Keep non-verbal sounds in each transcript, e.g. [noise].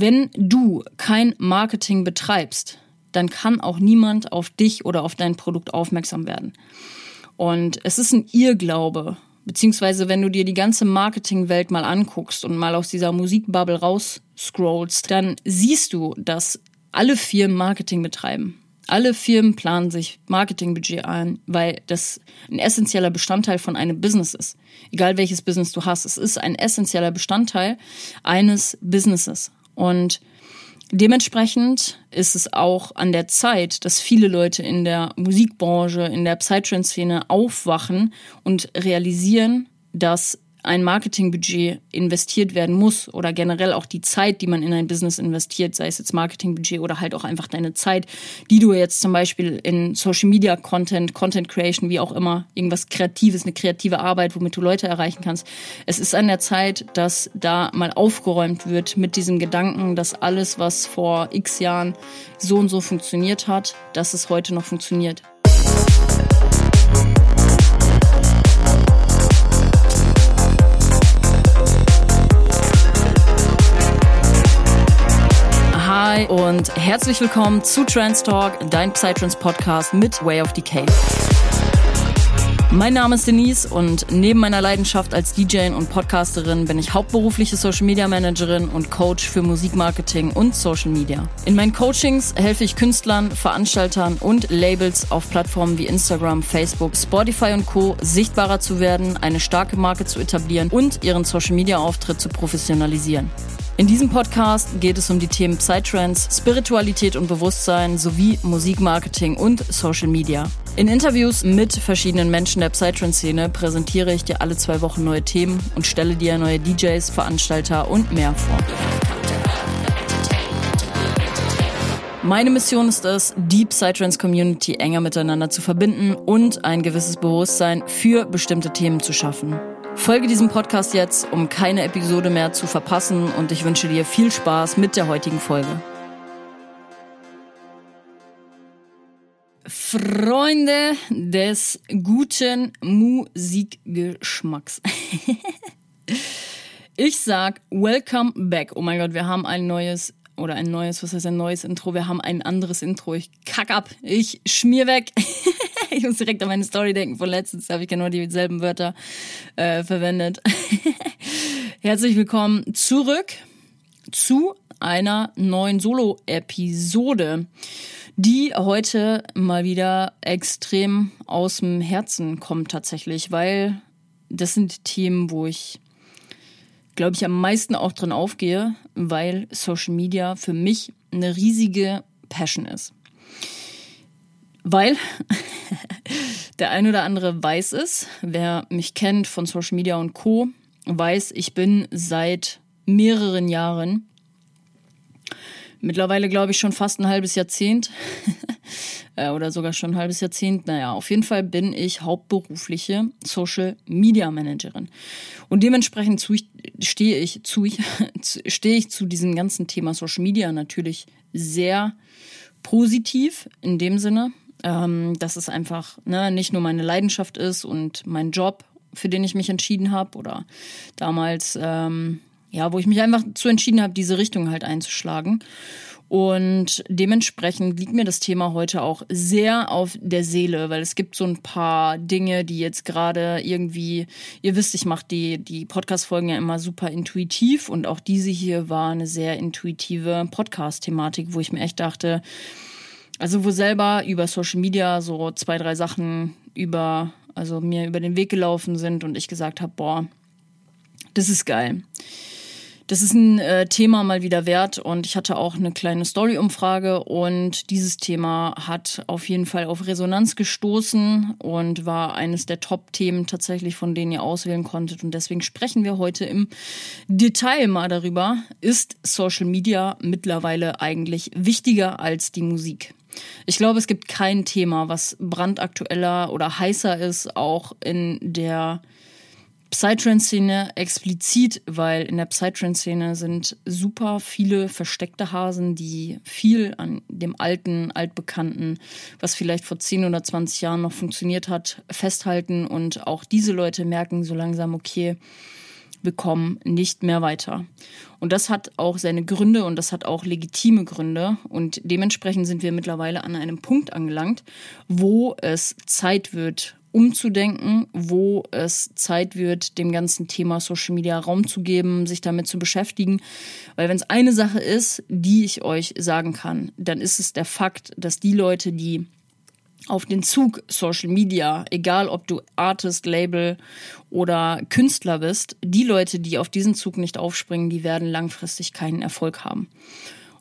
wenn du kein Marketing betreibst, dann kann auch niemand auf dich oder auf dein Produkt aufmerksam werden. Und es ist ein Irrglaube, beziehungsweise wenn du dir die ganze Marketingwelt mal anguckst und mal aus dieser Musikbubble rausscrollst, dann siehst du, dass alle Firmen Marketing betreiben. Alle Firmen planen sich Marketingbudget ein, weil das ein essentieller Bestandteil von einem Business ist. Egal welches Business du hast, es ist ein essentieller Bestandteil eines Businesses. Und dementsprechend ist es auch an der Zeit, dass viele Leute in der Musikbranche, in der Psytrance-Szene aufwachen und realisieren, dass ein Marketingbudget investiert werden muss oder generell auch die Zeit, die man in ein Business investiert, sei es jetzt Marketingbudget oder halt auch einfach deine Zeit, die du jetzt zum Beispiel in Social Media Content, Content Creation, wie auch immer, irgendwas Kreatives, eine kreative Arbeit, womit du Leute erreichen kannst. Es ist an der Zeit, dass da mal aufgeräumt wird mit diesem Gedanken, dass alles, was vor x Jahren so und so funktioniert hat, dass es heute noch funktioniert. Hi und herzlich willkommen zu Trans Talk, dein Psytrance Podcast mit Way of Decay. Mein Name ist Denise und neben meiner Leidenschaft als DJ und Podcasterin bin ich hauptberufliche Social Media Managerin und Coach für Musikmarketing und Social Media. In meinen Coachings helfe ich Künstlern, Veranstaltern und Labels auf Plattformen wie Instagram, Facebook, Spotify und Co. sichtbarer zu werden, eine starke Marke zu etablieren und ihren Social Media Auftritt zu professionalisieren. In diesem Podcast geht es um die Themen Psytrance, Spiritualität und Bewusstsein sowie Musikmarketing und Social Media. In Interviews mit verschiedenen Menschen der Psytrance-Szene präsentiere ich dir alle zwei Wochen neue Themen und stelle dir neue DJs, Veranstalter und mehr vor. Meine Mission ist es, die Psytrance Community enger miteinander zu verbinden und ein gewisses Bewusstsein für bestimmte Themen zu schaffen. Folge diesem Podcast jetzt, um keine Episode mehr zu verpassen und ich wünsche dir viel Spaß mit der heutigen Folge. Freunde des guten Musikgeschmacks. [laughs] ich sag welcome back. Oh mein Gott, wir haben ein neues oder ein neues, was heißt ein neues Intro? Wir haben ein anderes Intro. Ich kack ab. Ich schmier weg. [laughs] ich muss direkt an meine Story denken von letztens. Da habe ich genau dieselben Wörter äh, verwendet. [laughs] Herzlich willkommen zurück zu einer neuen Solo-Episode, die heute mal wieder extrem aus dem Herzen kommt tatsächlich, weil das sind Themen, wo ich glaube ich, am meisten auch drin aufgehe, weil Social Media für mich eine riesige Passion ist. Weil [laughs] der ein oder andere weiß es, wer mich kennt von Social Media und Co, weiß, ich bin seit mehreren Jahren, mittlerweile glaube ich schon fast ein halbes Jahrzehnt, [laughs] äh, oder sogar schon ein halbes Jahrzehnt. Naja, auf jeden Fall bin ich hauptberufliche Social Media Managerin. Und dementsprechend zu, stehe ich [laughs] zu, stehe ich zu diesem ganzen Thema Social Media natürlich sehr positiv in dem Sinne, ähm, dass es einfach ne, nicht nur meine Leidenschaft ist und mein Job, für den ich mich entschieden habe oder damals, ähm, ja, wo ich mich einfach zu entschieden habe, diese Richtung halt einzuschlagen. Und dementsprechend liegt mir das Thema heute auch sehr auf der Seele, weil es gibt so ein paar Dinge, die jetzt gerade irgendwie, ihr wisst, ich mache die, die Podcast-Folgen ja immer super intuitiv und auch diese hier war eine sehr intuitive Podcast-Thematik, wo ich mir echt dachte, also wo selber über Social Media so zwei, drei Sachen über, also mir über den Weg gelaufen sind und ich gesagt habe, boah, das ist geil. Das ist ein äh, Thema mal wieder wert und ich hatte auch eine kleine Story-Umfrage und dieses Thema hat auf jeden Fall auf Resonanz gestoßen und war eines der Top-Themen tatsächlich, von denen ihr auswählen konntet und deswegen sprechen wir heute im Detail mal darüber. Ist Social Media mittlerweile eigentlich wichtiger als die Musik? Ich glaube, es gibt kein Thema, was brandaktueller oder heißer ist, auch in der Psytrance-Szene explizit, weil in der Psytrance-Szene sind super viele versteckte Hasen, die viel an dem alten, altbekannten, was vielleicht vor 10 oder 20 Jahren noch funktioniert hat, festhalten und auch diese Leute merken so langsam, okay, wir kommen nicht mehr weiter. Und das hat auch seine Gründe und das hat auch legitime Gründe. Und dementsprechend sind wir mittlerweile an einem Punkt angelangt, wo es Zeit wird, umzudenken, wo es Zeit wird, dem ganzen Thema Social Media Raum zu geben, sich damit zu beschäftigen. Weil wenn es eine Sache ist, die ich euch sagen kann, dann ist es der Fakt, dass die Leute, die auf den Zug Social Media, egal ob du Artist, Label oder Künstler bist, die Leute, die auf diesen Zug nicht aufspringen, die werden langfristig keinen Erfolg haben.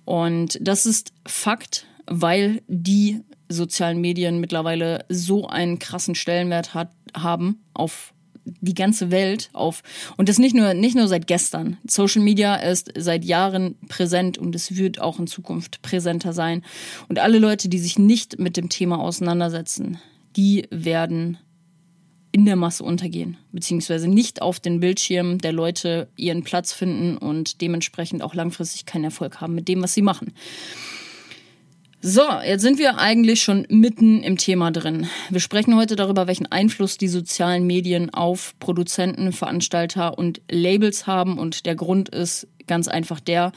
Und das ist Fakt, weil die sozialen Medien mittlerweile so einen krassen Stellenwert hat, haben auf die ganze Welt auf und das nicht nur nicht nur seit gestern. Social Media ist seit Jahren präsent und es wird auch in Zukunft präsenter sein und alle Leute, die sich nicht mit dem Thema auseinandersetzen, die werden in der Masse untergehen, beziehungsweise nicht auf den Bildschirmen der Leute ihren Platz finden und dementsprechend auch langfristig keinen Erfolg haben mit dem, was sie machen. So, jetzt sind wir eigentlich schon mitten im Thema drin. Wir sprechen heute darüber, welchen Einfluss die sozialen Medien auf Produzenten, Veranstalter und Labels haben. Und der Grund ist ganz einfach der,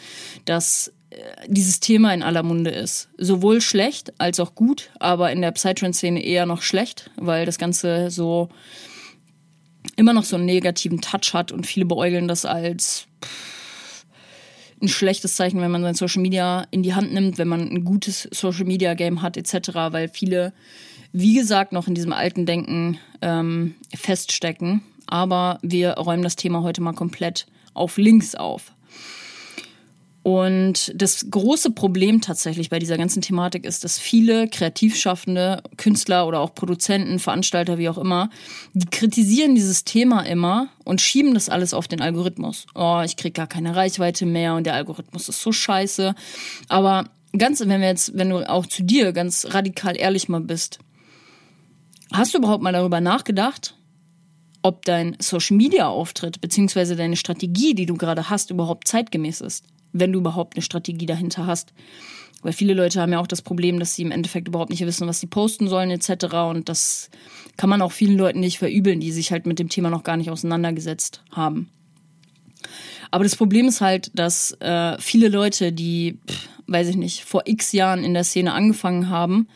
dass äh, dieses Thema in aller Munde ist. Sowohl schlecht als auch gut, aber in der Psytrance-Szene eher noch schlecht, weil das Ganze so immer noch so einen negativen Touch hat und viele beäugeln das als ein schlechtes Zeichen, wenn man sein Social Media in die Hand nimmt, wenn man ein gutes Social Media Game hat, etc., weil viele, wie gesagt, noch in diesem alten Denken ähm, feststecken. Aber wir räumen das Thema heute mal komplett auf links auf. Und das große Problem tatsächlich bei dieser ganzen Thematik ist, dass viele Kreativschaffende, Künstler oder auch Produzenten, Veranstalter, wie auch immer, die kritisieren dieses Thema immer und schieben das alles auf den Algorithmus. Oh, ich krieg gar keine Reichweite mehr und der Algorithmus ist so scheiße. Aber ganz, wenn wir jetzt, wenn du auch zu dir ganz radikal ehrlich mal bist, hast du überhaupt mal darüber nachgedacht, ob dein Social Media Auftritt beziehungsweise deine Strategie, die du gerade hast, überhaupt zeitgemäß ist? Wenn du überhaupt eine Strategie dahinter hast. Weil viele Leute haben ja auch das Problem, dass sie im Endeffekt überhaupt nicht wissen, was sie posten sollen etc. Und das kann man auch vielen Leuten nicht verübeln, die sich halt mit dem Thema noch gar nicht auseinandergesetzt haben. Aber das Problem ist halt, dass äh, viele Leute, die, pff, weiß ich nicht, vor x Jahren in der Szene angefangen haben,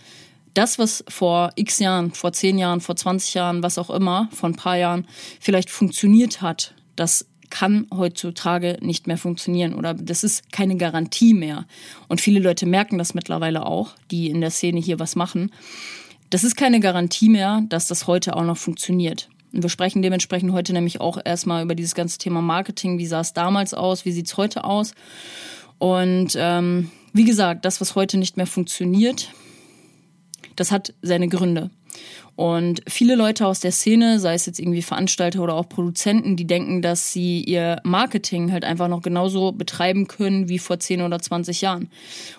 das, was vor x Jahren, vor 10 Jahren, vor 20 Jahren, was auch immer, vor ein paar Jahren vielleicht funktioniert hat, das kann heutzutage nicht mehr funktionieren oder das ist keine Garantie mehr. Und viele Leute merken das mittlerweile auch, die in der Szene hier was machen. Das ist keine Garantie mehr, dass das heute auch noch funktioniert. Und wir sprechen dementsprechend heute nämlich auch erstmal über dieses ganze Thema Marketing. Wie sah es damals aus? Wie sieht es heute aus? Und ähm, wie gesagt, das, was heute nicht mehr funktioniert, das hat seine Gründe. Und viele Leute aus der Szene, sei es jetzt irgendwie Veranstalter oder auch Produzenten, die denken, dass sie ihr Marketing halt einfach noch genauso betreiben können wie vor 10 oder 20 Jahren.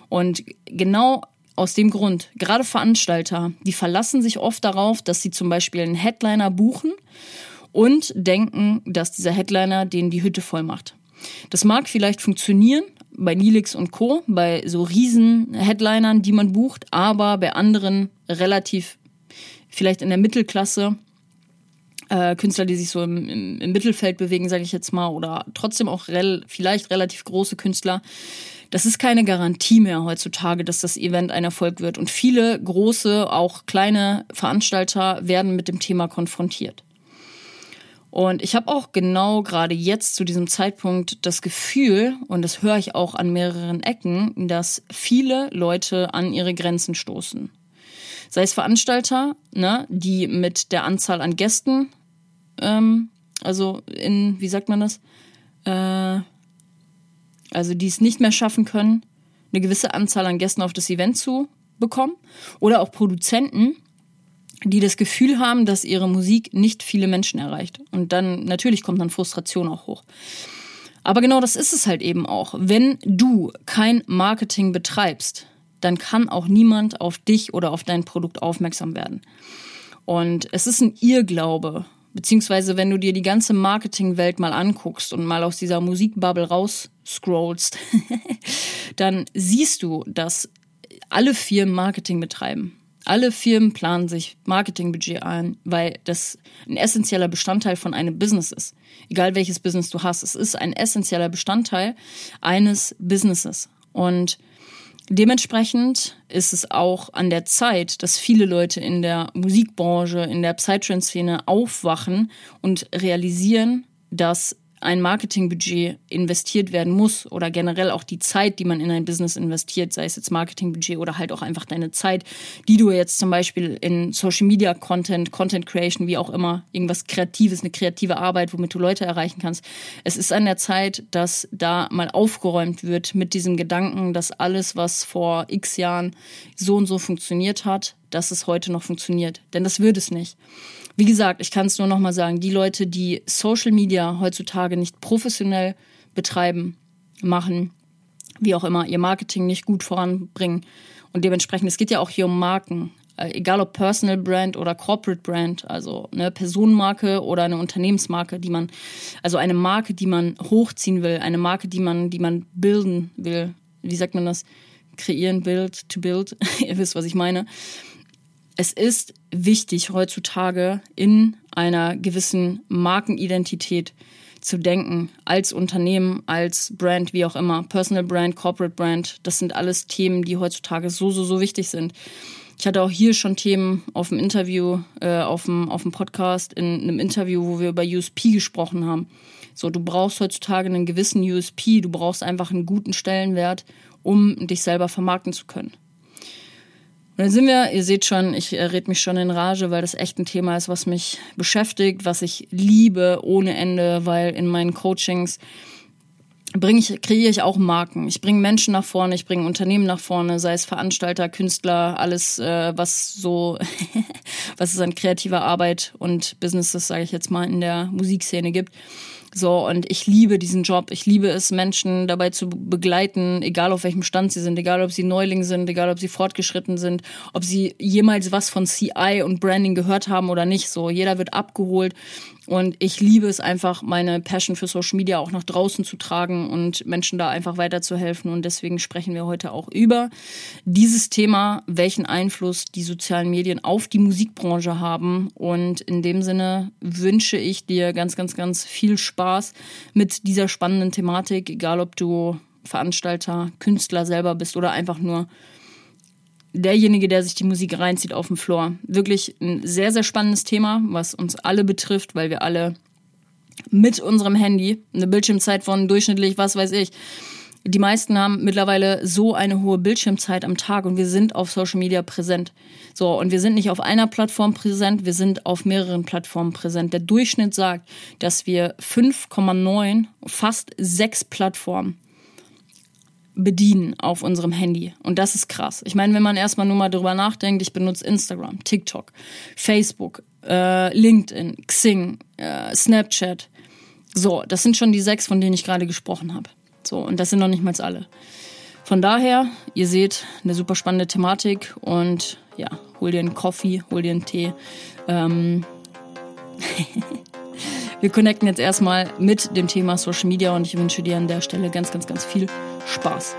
Und genau aus dem Grund, gerade Veranstalter, die verlassen sich oft darauf, dass sie zum Beispiel einen Headliner buchen und denken, dass dieser Headliner denen die Hütte voll macht. Das mag vielleicht funktionieren bei Nilix und Co., bei so riesen Headlinern, die man bucht, aber bei anderen relativ vielleicht in der Mittelklasse, äh, Künstler, die sich so im, im, im Mittelfeld bewegen, sage ich jetzt mal, oder trotzdem auch rel vielleicht relativ große Künstler. Das ist keine Garantie mehr heutzutage, dass das Event ein Erfolg wird. Und viele große, auch kleine Veranstalter werden mit dem Thema konfrontiert. Und ich habe auch genau gerade jetzt zu diesem Zeitpunkt das Gefühl, und das höre ich auch an mehreren Ecken, dass viele Leute an ihre Grenzen stoßen sei es Veranstalter, ne, die mit der Anzahl an Gästen, ähm, also in, wie sagt man das, äh, also die es nicht mehr schaffen können, eine gewisse Anzahl an Gästen auf das Event zu bekommen, oder auch Produzenten, die das Gefühl haben, dass ihre Musik nicht viele Menschen erreicht. Und dann natürlich kommt dann Frustration auch hoch. Aber genau das ist es halt eben auch. Wenn du kein Marketing betreibst, dann kann auch niemand auf dich oder auf dein Produkt aufmerksam werden. Und es ist ein Irrglaube, beziehungsweise wenn du dir die ganze Marketingwelt mal anguckst und mal aus dieser Musikbubble rausscrollst, [laughs] dann siehst du, dass alle Firmen Marketing betreiben. Alle Firmen planen sich Marketingbudget ein, weil das ein essentieller Bestandteil von einem Business ist. Egal welches Business du hast, es ist ein essentieller Bestandteil eines Businesses. Und dementsprechend ist es auch an der Zeit, dass viele Leute in der Musikbranche, in der Psytrance-Szene aufwachen und realisieren, dass ein Marketingbudget investiert werden muss oder generell auch die Zeit, die man in ein Business investiert, sei es jetzt Marketingbudget oder halt auch einfach deine Zeit, die du jetzt zum Beispiel in Social Media Content, Content Creation, wie auch immer, irgendwas Kreatives, eine kreative Arbeit, womit du Leute erreichen kannst. Es ist an der Zeit, dass da mal aufgeräumt wird mit diesem Gedanken, dass alles, was vor x Jahren so und so funktioniert hat, dass es heute noch funktioniert. Denn das wird es nicht. Wie gesagt, ich kann es nur nochmal sagen, die Leute, die Social Media heutzutage nicht professionell betreiben, machen, wie auch immer, ihr Marketing nicht gut voranbringen. Und dementsprechend, es geht ja auch hier um Marken. Äh, egal ob Personal Brand oder Corporate Brand, also eine Personenmarke oder eine Unternehmensmarke, die man, also eine Marke, die man hochziehen will, eine Marke, die man, die man bilden will. Wie sagt man das? Kreieren, build, to build. [laughs] Ihr wisst, was ich meine es ist wichtig heutzutage in einer gewissen Markenidentität zu denken, als Unternehmen, als Brand, wie auch immer, Personal Brand, Corporate Brand, das sind alles Themen, die heutzutage so, so, so wichtig sind. Ich hatte auch hier schon Themen auf dem Interview, äh, auf, dem, auf dem Podcast, in einem Interview, wo wir über USP gesprochen haben. So, du brauchst heutzutage einen gewissen USP, du brauchst einfach einen guten Stellenwert, um dich selber vermarkten zu können. Und dann sind wir, ihr seht schon, ich äh, red mich schon in Rage, weil das echt ein Thema ist, was mich beschäftigt, was ich liebe ohne Ende, weil in meinen Coachings bringe ich, kreiere ich auch Marken. Ich bringe Menschen nach vorne, ich bringe Unternehmen nach vorne, sei es Veranstalter, Künstler, alles, äh, was so, [laughs] was es an kreativer Arbeit und Businesses, sage ich jetzt mal, in der Musikszene gibt. So, und ich liebe diesen Job. Ich liebe es, Menschen dabei zu begleiten, egal auf welchem Stand sie sind, egal ob sie Neuling sind, egal ob sie fortgeschritten sind, ob sie jemals was von CI und Branding gehört haben oder nicht. So, jeder wird abgeholt und ich liebe es einfach, meine Passion für Social Media auch nach draußen zu tragen und Menschen da einfach weiterzuhelfen. Und deswegen sprechen wir heute auch über dieses Thema, welchen Einfluss die sozialen Medien auf die Musikbranche haben. Und in dem Sinne wünsche ich dir ganz, ganz, ganz viel Spaß mit dieser spannenden Thematik, egal ob du Veranstalter, Künstler selber bist oder einfach nur derjenige, der sich die Musik reinzieht auf dem Floor. Wirklich ein sehr, sehr spannendes Thema, was uns alle betrifft, weil wir alle mit unserem Handy eine Bildschirmzeit von durchschnittlich, was weiß ich. Die meisten haben mittlerweile so eine hohe Bildschirmzeit am Tag und wir sind auf Social Media präsent. So, und wir sind nicht auf einer Plattform präsent, wir sind auf mehreren Plattformen präsent. Der Durchschnitt sagt, dass wir 5,9, fast sechs Plattformen bedienen auf unserem Handy. Und das ist krass. Ich meine, wenn man erstmal nur mal drüber nachdenkt, ich benutze Instagram, TikTok, Facebook, äh, LinkedIn, Xing, äh, Snapchat. So, das sind schon die sechs, von denen ich gerade gesprochen habe. So, und das sind noch nicht mal alle. Von daher, ihr seht, eine super spannende Thematik und ja, hol dir einen Coffee, hol dir einen Tee. Ähm [laughs] Wir connecten jetzt erstmal mit dem Thema Social Media und ich wünsche dir an der Stelle ganz, ganz, ganz viel Spaß.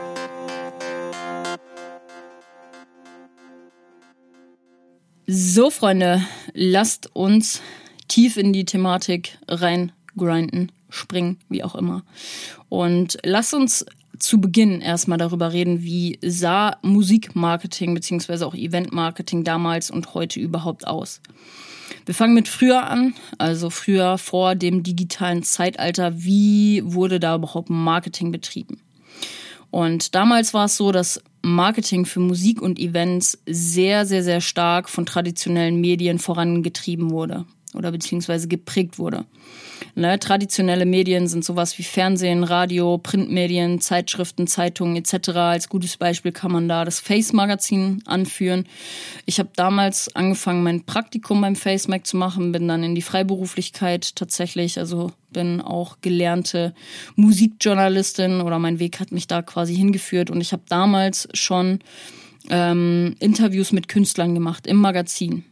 So, Freunde, lasst uns tief in die Thematik reingrinden, springen, wie auch immer. Und lasst uns zu Beginn erstmal darüber reden, wie sah Musikmarketing bzw. auch Eventmarketing damals und heute überhaupt aus. Wir fangen mit früher an, also früher vor dem digitalen Zeitalter. Wie wurde da überhaupt Marketing betrieben? Und damals war es so, dass Marketing für Musik und Events sehr, sehr, sehr stark von traditionellen Medien vorangetrieben wurde oder beziehungsweise geprägt wurde. Ne, traditionelle Medien sind sowas wie Fernsehen, Radio, Printmedien, Zeitschriften, Zeitungen etc. Als gutes Beispiel kann man da das Face-Magazin anführen. Ich habe damals angefangen, mein Praktikum beim Face-Mag zu machen, bin dann in die Freiberuflichkeit tatsächlich, also bin auch gelernte Musikjournalistin oder mein Weg hat mich da quasi hingeführt und ich habe damals schon ähm, Interviews mit Künstlern gemacht im Magazin.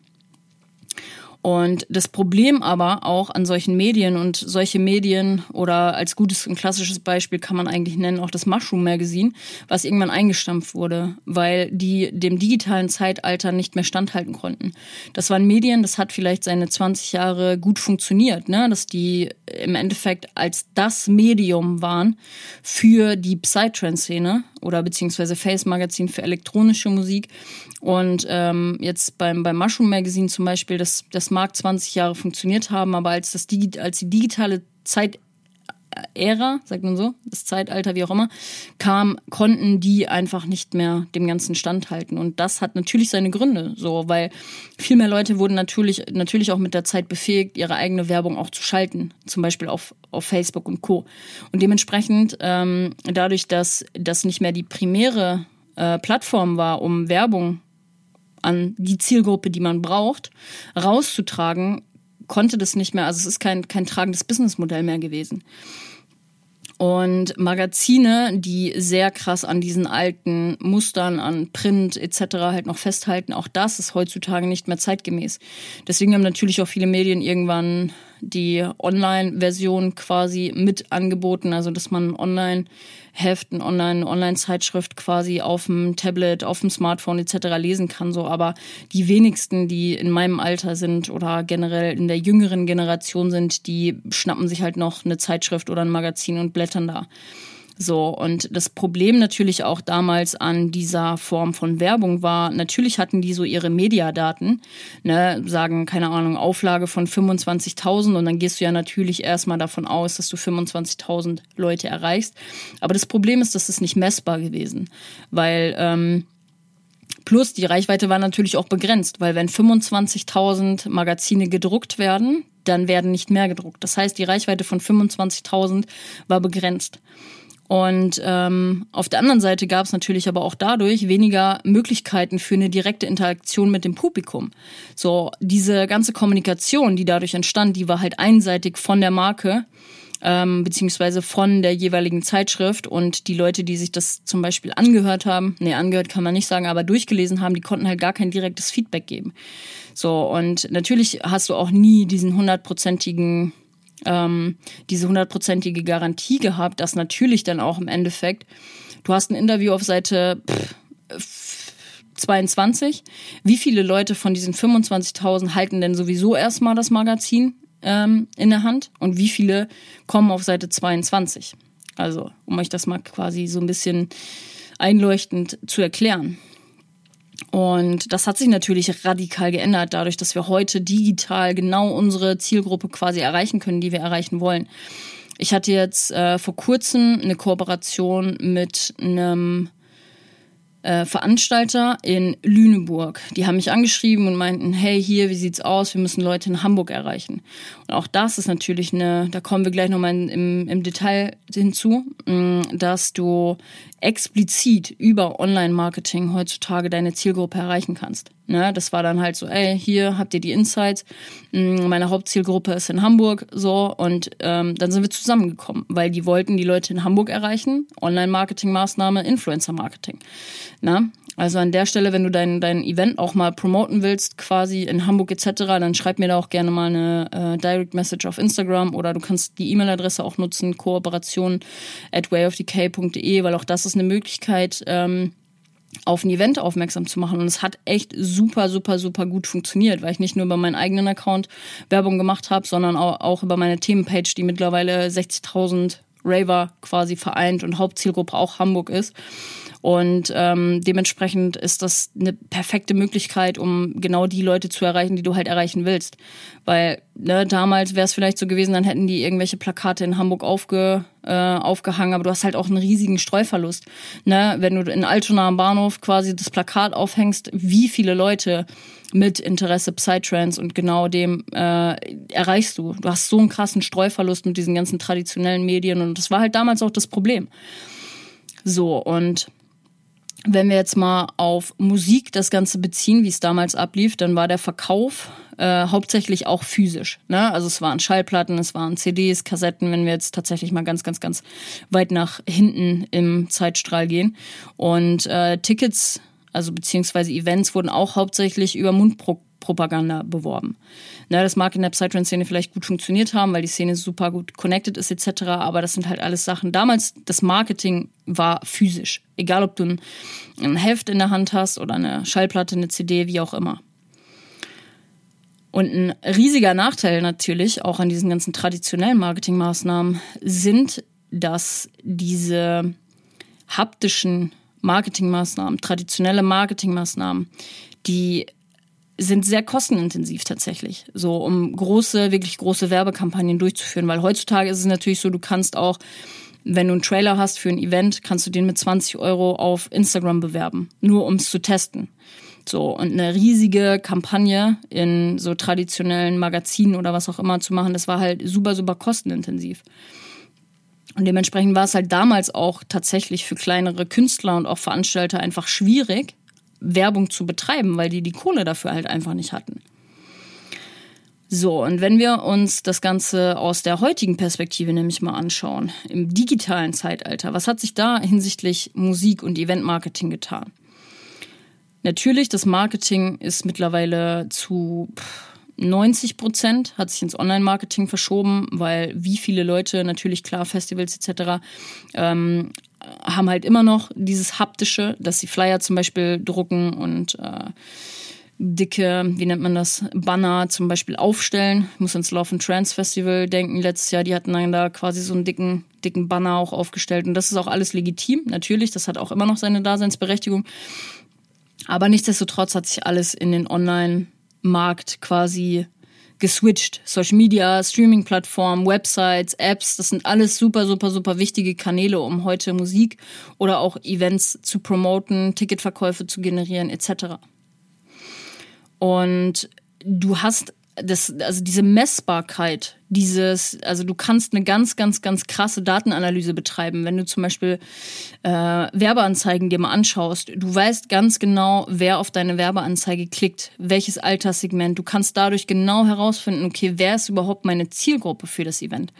Und das Problem aber auch an solchen Medien und solche Medien oder als gutes und klassisches Beispiel kann man eigentlich nennen auch das Mushroom Magazine, was irgendwann eingestampft wurde, weil die dem digitalen Zeitalter nicht mehr standhalten konnten. Das waren Medien, das hat vielleicht seine 20 Jahre gut funktioniert, ne? dass die im Endeffekt als das Medium waren für die Psytrance-Szene oder beziehungsweise Face Magazin für elektronische Musik. Und ähm, jetzt beim, beim Mushroom Magazine zum Beispiel, das, das mag 20 Jahre funktioniert haben, aber als, das als die digitale Zeit Ära, sagt man so, das Zeitalter, wie auch immer, kam, konnten die einfach nicht mehr dem Ganzen standhalten. Und das hat natürlich seine Gründe, so, weil viel mehr Leute wurden natürlich, natürlich auch mit der Zeit befähigt, ihre eigene Werbung auch zu schalten, zum Beispiel auf, auf Facebook und Co. Und dementsprechend, ähm, dadurch, dass das nicht mehr die primäre äh, Plattform war, um Werbung an die Zielgruppe, die man braucht, rauszutragen, konnte das nicht mehr, also es ist kein, kein tragendes Businessmodell mehr gewesen. Und Magazine, die sehr krass an diesen alten Mustern, an Print etc. halt noch festhalten, auch das ist heutzutage nicht mehr zeitgemäß. Deswegen haben natürlich auch viele Medien irgendwann die Online-Version quasi mit angeboten, also dass man online Heft, eine Online, Online-Zeitschrift quasi auf dem Tablet, auf dem Smartphone etc. lesen kann. So, aber die wenigsten, die in meinem Alter sind oder generell in der jüngeren Generation sind, die schnappen sich halt noch eine Zeitschrift oder ein Magazin und blättern da. So, und das Problem natürlich auch damals an dieser Form von Werbung war, natürlich hatten die so ihre Mediadaten, ne, sagen, keine Ahnung, Auflage von 25.000 und dann gehst du ja natürlich erstmal davon aus, dass du 25.000 Leute erreichst. Aber das Problem ist, dass es nicht messbar gewesen, weil, ähm, Plus die Reichweite war natürlich auch begrenzt, weil wenn 25.000 Magazine gedruckt werden, dann werden nicht mehr gedruckt. Das heißt, die Reichweite von 25.000 war begrenzt. Und ähm, auf der anderen Seite gab es natürlich aber auch dadurch weniger Möglichkeiten für eine direkte Interaktion mit dem Publikum. So, diese ganze Kommunikation, die dadurch entstand, die war halt einseitig von der Marke ähm, beziehungsweise von der jeweiligen Zeitschrift und die Leute, die sich das zum Beispiel angehört haben, nee, angehört kann man nicht sagen, aber durchgelesen haben, die konnten halt gar kein direktes Feedback geben. So, und natürlich hast du auch nie diesen hundertprozentigen ähm, diese hundertprozentige Garantie gehabt, dass natürlich dann auch im Endeffekt, du hast ein Interview auf Seite pff, 22, wie viele Leute von diesen 25.000 halten denn sowieso erstmal das Magazin ähm, in der Hand und wie viele kommen auf Seite 22? Also, um euch das mal quasi so ein bisschen einleuchtend zu erklären. Und das hat sich natürlich radikal geändert, dadurch, dass wir heute digital genau unsere Zielgruppe quasi erreichen können, die wir erreichen wollen. Ich hatte jetzt äh, vor kurzem eine Kooperation mit einem äh, Veranstalter in Lüneburg. Die haben mich angeschrieben und meinten, hey, hier, wie sieht's aus? Wir müssen Leute in Hamburg erreichen. Und auch das ist natürlich eine, da kommen wir gleich nochmal im, im Detail hinzu, mm, dass du explizit über Online-Marketing heutzutage deine Zielgruppe erreichen kannst. Ne, das war dann halt so, ey, hier habt ihr die Insights. Mm, meine Hauptzielgruppe ist in Hamburg, so und ähm, dann sind wir zusammengekommen, weil die wollten die Leute in Hamburg erreichen. Online-Marketing-Maßnahme, Influencer-Marketing. Ne? Also an der Stelle, wenn du dein, dein Event auch mal promoten willst, quasi in Hamburg etc., dann schreib mir da auch gerne mal eine äh, Direct Message auf Instagram oder du kannst die E-Mail-Adresse auch nutzen, kooperation at wayofdk.de, weil auch das ist eine Möglichkeit, ähm, auf ein Event aufmerksam zu machen. Und es hat echt super, super, super gut funktioniert, weil ich nicht nur über meinen eigenen Account Werbung gemacht habe, sondern auch, auch über meine Themenpage, die mittlerweile 60.000 Raver quasi vereint und Hauptzielgruppe auch Hamburg ist. Und ähm, dementsprechend ist das eine perfekte Möglichkeit, um genau die Leute zu erreichen, die du halt erreichen willst. Weil ne, damals wäre es vielleicht so gewesen, dann hätten die irgendwelche Plakate in Hamburg aufge, äh, aufgehangen, aber du hast halt auch einen riesigen Streuverlust. Ne? Wenn du in Altona am Bahnhof quasi das Plakat aufhängst, wie viele Leute mit Interesse Psytrance und genau dem äh, erreichst du. Du hast so einen krassen Streuverlust mit diesen ganzen traditionellen Medien und das war halt damals auch das Problem. So, und wenn wir jetzt mal auf Musik das Ganze beziehen, wie es damals ablief, dann war der Verkauf äh, hauptsächlich auch physisch. Ne? Also es waren Schallplatten, es waren CDs, Kassetten, wenn wir jetzt tatsächlich mal ganz, ganz, ganz weit nach hinten im Zeitstrahl gehen. Und äh, Tickets, also beziehungsweise Events, wurden auch hauptsächlich über Mundpro Mundpropaganda beworben. Na, das mag in der Psytrance-Szene vielleicht gut funktioniert haben, weil die Szene super gut connected ist etc., aber das sind halt alles Sachen. Damals, das Marketing war physisch. Egal, ob du ein, ein Heft in der Hand hast oder eine Schallplatte, eine CD, wie auch immer. Und ein riesiger Nachteil natürlich auch an diesen ganzen traditionellen Marketingmaßnahmen sind, dass diese haptischen Marketingmaßnahmen, traditionelle Marketingmaßnahmen, die sind sehr kostenintensiv tatsächlich, so um große, wirklich große Werbekampagnen durchzuführen, weil heutzutage ist es natürlich so, du kannst auch, wenn du einen Trailer hast für ein Event, kannst du den mit 20 Euro auf Instagram bewerben, nur um es zu testen. So, und eine riesige Kampagne in so traditionellen Magazinen oder was auch immer zu machen, das war halt super, super kostenintensiv. Und dementsprechend war es halt damals auch tatsächlich für kleinere Künstler und auch Veranstalter einfach schwierig, Werbung zu betreiben, weil die die Kohle dafür halt einfach nicht hatten. So, und wenn wir uns das Ganze aus der heutigen Perspektive nämlich mal anschauen, im digitalen Zeitalter, was hat sich da hinsichtlich Musik und Eventmarketing getan? Natürlich, das Marketing ist mittlerweile zu 90 Prozent hat sich ins Online-Marketing verschoben, weil wie viele Leute, natürlich klar, Festivals etc., ähm, haben halt immer noch dieses haptische, dass sie Flyer zum Beispiel drucken und äh, dicke, wie nennt man das, Banner zum Beispiel aufstellen. Ich muss ans Love and Trance Festival denken. Letztes Jahr, die hatten dann da quasi so einen dicken, dicken Banner auch aufgestellt. Und das ist auch alles legitim, natürlich. Das hat auch immer noch seine Daseinsberechtigung. Aber nichtsdestotrotz hat sich alles in den Online- Markt quasi geswitcht. Social Media, Streaming-Plattformen, Websites, Apps, das sind alles super, super, super wichtige Kanäle, um heute Musik oder auch Events zu promoten, Ticketverkäufe zu generieren, etc. Und du hast das, also diese Messbarkeit, dieses, also du kannst eine ganz, ganz, ganz krasse Datenanalyse betreiben. Wenn du zum Beispiel äh, Werbeanzeigen dir mal anschaust, du weißt ganz genau, wer auf deine Werbeanzeige klickt, welches Alterssegment. Du kannst dadurch genau herausfinden, okay, wer ist überhaupt meine Zielgruppe für das Event.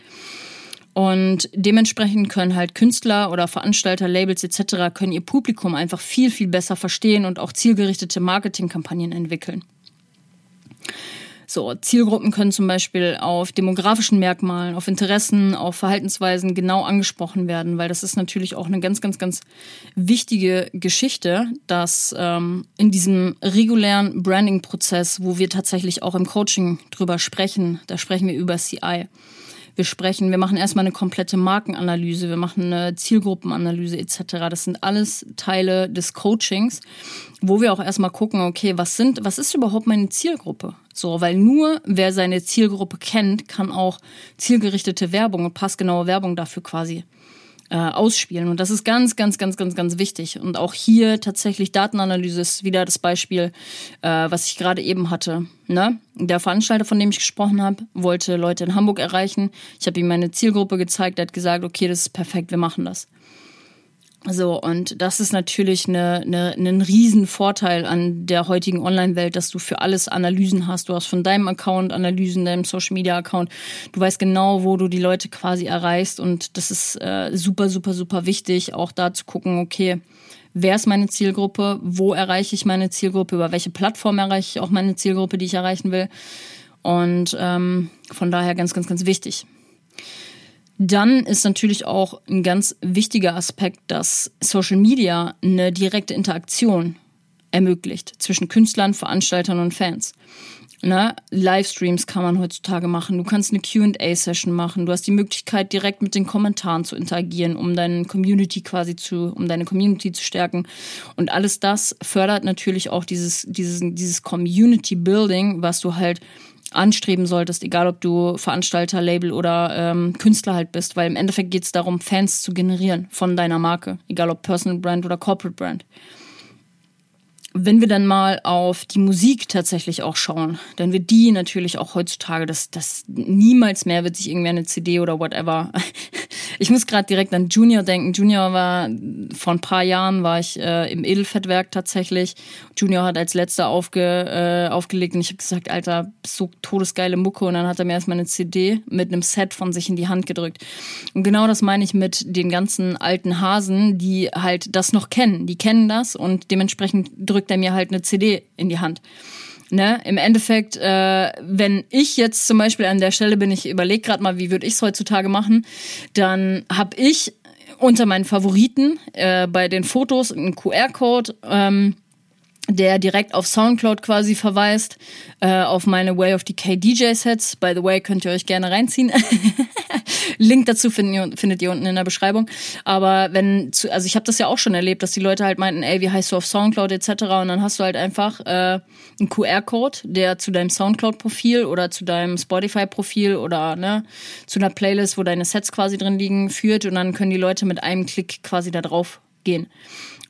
Und dementsprechend können halt Künstler oder Veranstalter, Labels etc. können ihr Publikum einfach viel, viel besser verstehen und auch zielgerichtete Marketingkampagnen entwickeln. So, Zielgruppen können zum Beispiel auf demografischen Merkmalen, auf Interessen, auf Verhaltensweisen genau angesprochen werden, weil das ist natürlich auch eine ganz, ganz, ganz wichtige Geschichte, dass ähm, in diesem regulären Branding-Prozess, wo wir tatsächlich auch im Coaching drüber sprechen, da sprechen wir über CI wir sprechen, wir machen erstmal eine komplette Markenanalyse, wir machen eine Zielgruppenanalyse etc. Das sind alles Teile des Coachings, wo wir auch erstmal gucken, okay, was sind, was ist überhaupt meine Zielgruppe? So, weil nur wer seine Zielgruppe kennt, kann auch zielgerichtete Werbung und passgenaue Werbung dafür quasi äh, ausspielen. Und das ist ganz, ganz, ganz, ganz, ganz wichtig. Und auch hier tatsächlich Datenanalyse ist wieder das Beispiel, äh, was ich gerade eben hatte. Ne? Der Veranstalter, von dem ich gesprochen habe, wollte Leute in Hamburg erreichen. Ich habe ihm meine Zielgruppe gezeigt, er hat gesagt, okay, das ist perfekt, wir machen das. So, und das ist natürlich eine, eine, ein Riesenvorteil an der heutigen Online-Welt, dass du für alles Analysen hast. Du hast von deinem Account Analysen, deinem Social-Media-Account. Du weißt genau, wo du die Leute quasi erreichst. Und das ist äh, super, super, super wichtig, auch da zu gucken, okay, wer ist meine Zielgruppe, wo erreiche ich meine Zielgruppe, über welche Plattform erreiche ich auch meine Zielgruppe, die ich erreichen will. Und ähm, von daher ganz, ganz, ganz wichtig. Dann ist natürlich auch ein ganz wichtiger Aspekt, dass Social Media eine direkte Interaktion ermöglicht zwischen Künstlern, Veranstaltern und Fans. Ne? Livestreams kann man heutzutage machen. Du kannst eine QA-Session machen. Du hast die Möglichkeit, direkt mit den Kommentaren zu interagieren, um deine Community quasi zu, um deine Community zu stärken. Und alles das fördert natürlich auch dieses, dieses, dieses Community Building, was du halt anstreben solltest, egal ob du Veranstalter, Label oder ähm, Künstler halt bist, weil im Endeffekt geht es darum, Fans zu generieren von deiner Marke, egal ob Personal Brand oder Corporate Brand. Wenn wir dann mal auf die Musik tatsächlich auch schauen, dann wird die natürlich auch heutzutage, das, das niemals mehr wird sich irgendwer eine CD oder whatever. [laughs] Ich muss gerade direkt an Junior denken. Junior war vor ein paar Jahren war ich äh, im Edelfettwerk tatsächlich. Junior hat als letzter aufge, äh, aufgelegt und ich habe gesagt, Alter, so todesgeile Mucke. Und dann hat er mir erstmal eine CD mit einem Set von sich in die Hand gedrückt. Und genau das meine ich mit den ganzen alten Hasen, die halt das noch kennen. Die kennen das und dementsprechend drückt drückt er mir halt eine CD in die Hand. Ne, im Endeffekt, äh, wenn ich jetzt zum Beispiel an der Stelle bin, ich überlege gerade mal, wie würde ich es heutzutage machen, dann habe ich unter meinen Favoriten äh, bei den Fotos einen QR-Code. Ähm, der direkt auf Soundcloud quasi verweist, äh, auf meine Way of Decay DJ Sets. By the way, könnt ihr euch gerne reinziehen. [laughs] [laughs] Link dazu findet, ihr unten in der Beschreibung. Aber wenn, zu, also ich habe das ja auch schon erlebt, dass die Leute halt meinten, ey, wie heißt du auf Soundcloud etc. Und dann hast du halt einfach äh, einen QR-Code, der zu deinem Soundcloud-Profil oder zu deinem Spotify-Profil oder ne, zu einer Playlist, wo deine Sets quasi drin liegen, führt. Und dann können die Leute mit einem Klick quasi da drauf gehen.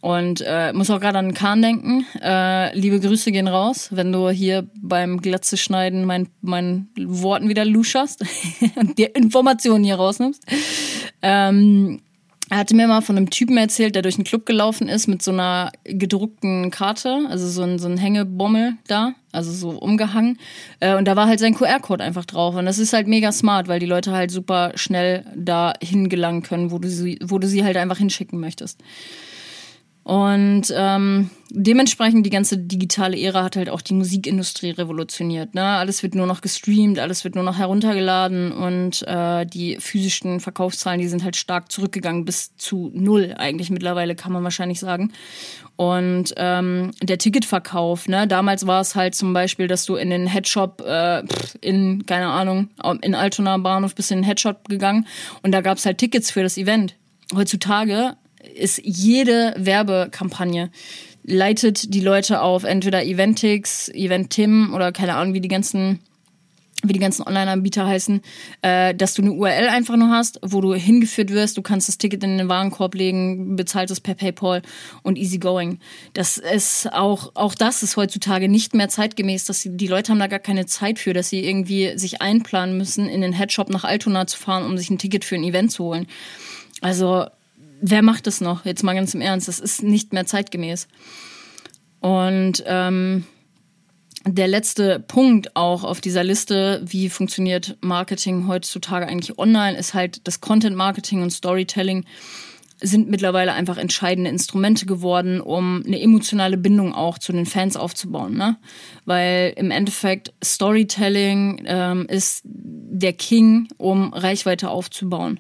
Und äh, muss auch gerade an Kahn denken. Äh, liebe Grüße gehen raus, wenn du hier beim Glatze schneiden mein, meinen Worten wieder luscherst [laughs] und dir Informationen hier rausnimmst. Ähm, er hatte mir mal von einem Typen erzählt, der durch einen Club gelaufen ist mit so einer gedruckten Karte, also so ein, so ein Hängebommel da, also so umgehangen. Äh, und da war halt sein QR-Code einfach drauf. Und das ist halt mega smart, weil die Leute halt super schnell da hingelangen können, wo du sie, wo du sie halt einfach hinschicken möchtest. Und ähm, dementsprechend die ganze digitale Ära hat halt auch die Musikindustrie revolutioniert. Ne? Alles wird nur noch gestreamt, alles wird nur noch heruntergeladen und äh, die physischen Verkaufszahlen, die sind halt stark zurückgegangen bis zu null eigentlich mittlerweile, kann man wahrscheinlich sagen. Und ähm, der Ticketverkauf, ne, damals war es halt zum Beispiel, dass du in den Headshop äh, in, keine Ahnung, in Altona Bahnhof bist in den Headshop gegangen und da gab's halt Tickets für das Event. Heutzutage ist jede Werbekampagne leitet die Leute auf entweder Eventix, Eventim oder keine Ahnung, wie die ganzen wie die ganzen Online-Anbieter heißen, äh, dass du eine URL einfach nur hast, wo du hingeführt wirst, du kannst das Ticket in den Warenkorb legen, bezahlst es per PayPal und easy going. Das ist auch, auch das ist heutzutage nicht mehr zeitgemäß, dass die, die Leute haben da gar keine Zeit für, dass sie irgendwie sich einplanen müssen, in den Headshop nach Altona zu fahren, um sich ein Ticket für ein Event zu holen. Also wer macht das noch? Jetzt mal ganz im Ernst, das ist nicht mehr zeitgemäß. Und ähm, der letzte Punkt auch auf dieser Liste, wie funktioniert Marketing heutzutage eigentlich online, ist halt das Content Marketing und Storytelling sind mittlerweile einfach entscheidende Instrumente geworden, um eine emotionale Bindung auch zu den Fans aufzubauen. Ne? Weil im Endeffekt Storytelling ähm, ist der King, um Reichweite aufzubauen.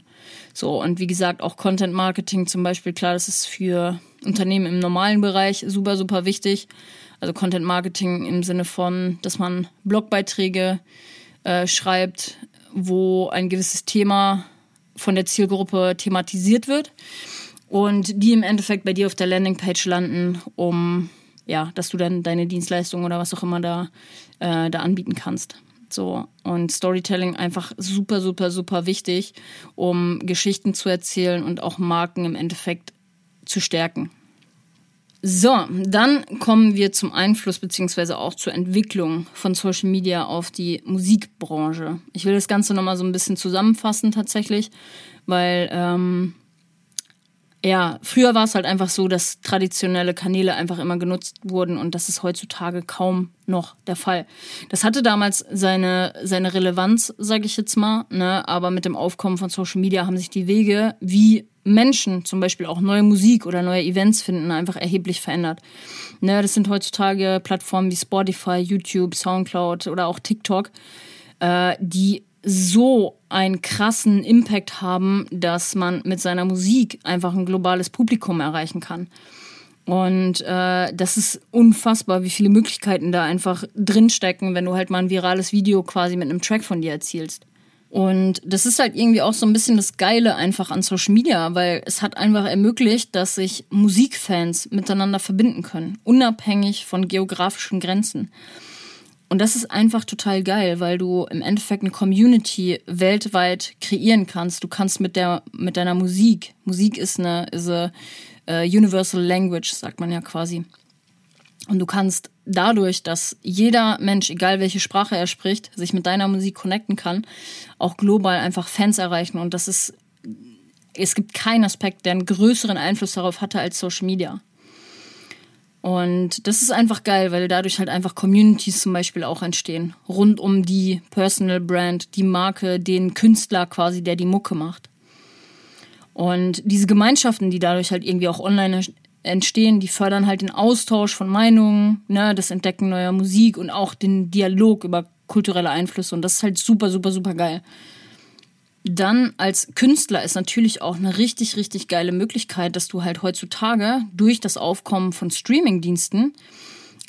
So, und wie gesagt, auch Content Marketing zum Beispiel, klar, das ist für Unternehmen im normalen Bereich super, super wichtig. Also Content Marketing im Sinne von, dass man Blogbeiträge äh, schreibt, wo ein gewisses Thema von der Zielgruppe thematisiert wird und die im Endeffekt bei dir auf der Landingpage landen, um ja, dass du dann deine Dienstleistung oder was auch immer da, äh, da anbieten kannst. So. Und Storytelling einfach super, super, super wichtig, um Geschichten zu erzählen und auch Marken im Endeffekt zu stärken. So, dann kommen wir zum Einfluss beziehungsweise auch zur Entwicklung von Social Media auf die Musikbranche. Ich will das Ganze nochmal so ein bisschen zusammenfassen tatsächlich, weil ähm, ja, früher war es halt einfach so, dass traditionelle Kanäle einfach immer genutzt wurden und das ist heutzutage kaum noch der Fall. Das hatte damals seine, seine Relevanz, sage ich jetzt mal, ne? aber mit dem Aufkommen von Social Media haben sich die Wege, wie Menschen zum Beispiel auch neue Musik oder neue Events finden, einfach erheblich verändert. Ne? Das sind heutzutage Plattformen wie Spotify, YouTube, Soundcloud oder auch TikTok, äh, die so einen krassen Impact haben, dass man mit seiner Musik einfach ein globales Publikum erreichen kann. Und äh, das ist unfassbar, wie viele Möglichkeiten da einfach drinstecken, wenn du halt mal ein virales Video quasi mit einem Track von dir erzielst. Und das ist halt irgendwie auch so ein bisschen das Geile einfach an Social Media, weil es hat einfach ermöglicht, dass sich Musikfans miteinander verbinden können, unabhängig von geografischen Grenzen. Und das ist einfach total geil, weil du im Endeffekt eine Community weltweit kreieren kannst. Du kannst mit der mit deiner Musik, Musik ist eine ist a, uh, universal language, sagt man ja quasi. Und du kannst dadurch, dass jeder Mensch, egal welche Sprache er spricht, sich mit deiner Musik connecten kann, auch global einfach Fans erreichen. Und das ist, es gibt keinen Aspekt, der einen größeren Einfluss darauf hatte als Social Media. Und das ist einfach geil, weil dadurch halt einfach Communities zum Beispiel auch entstehen. Rund um die Personal Brand, die Marke, den Künstler quasi, der die Mucke macht. Und diese Gemeinschaften, die dadurch halt irgendwie auch online entstehen, die fördern halt den Austausch von Meinungen, ne, das Entdecken neuer Musik und auch den Dialog über kulturelle Einflüsse. Und das ist halt super, super, super geil. Dann als Künstler ist natürlich auch eine richtig, richtig geile Möglichkeit, dass du halt heutzutage durch das Aufkommen von Streamingdiensten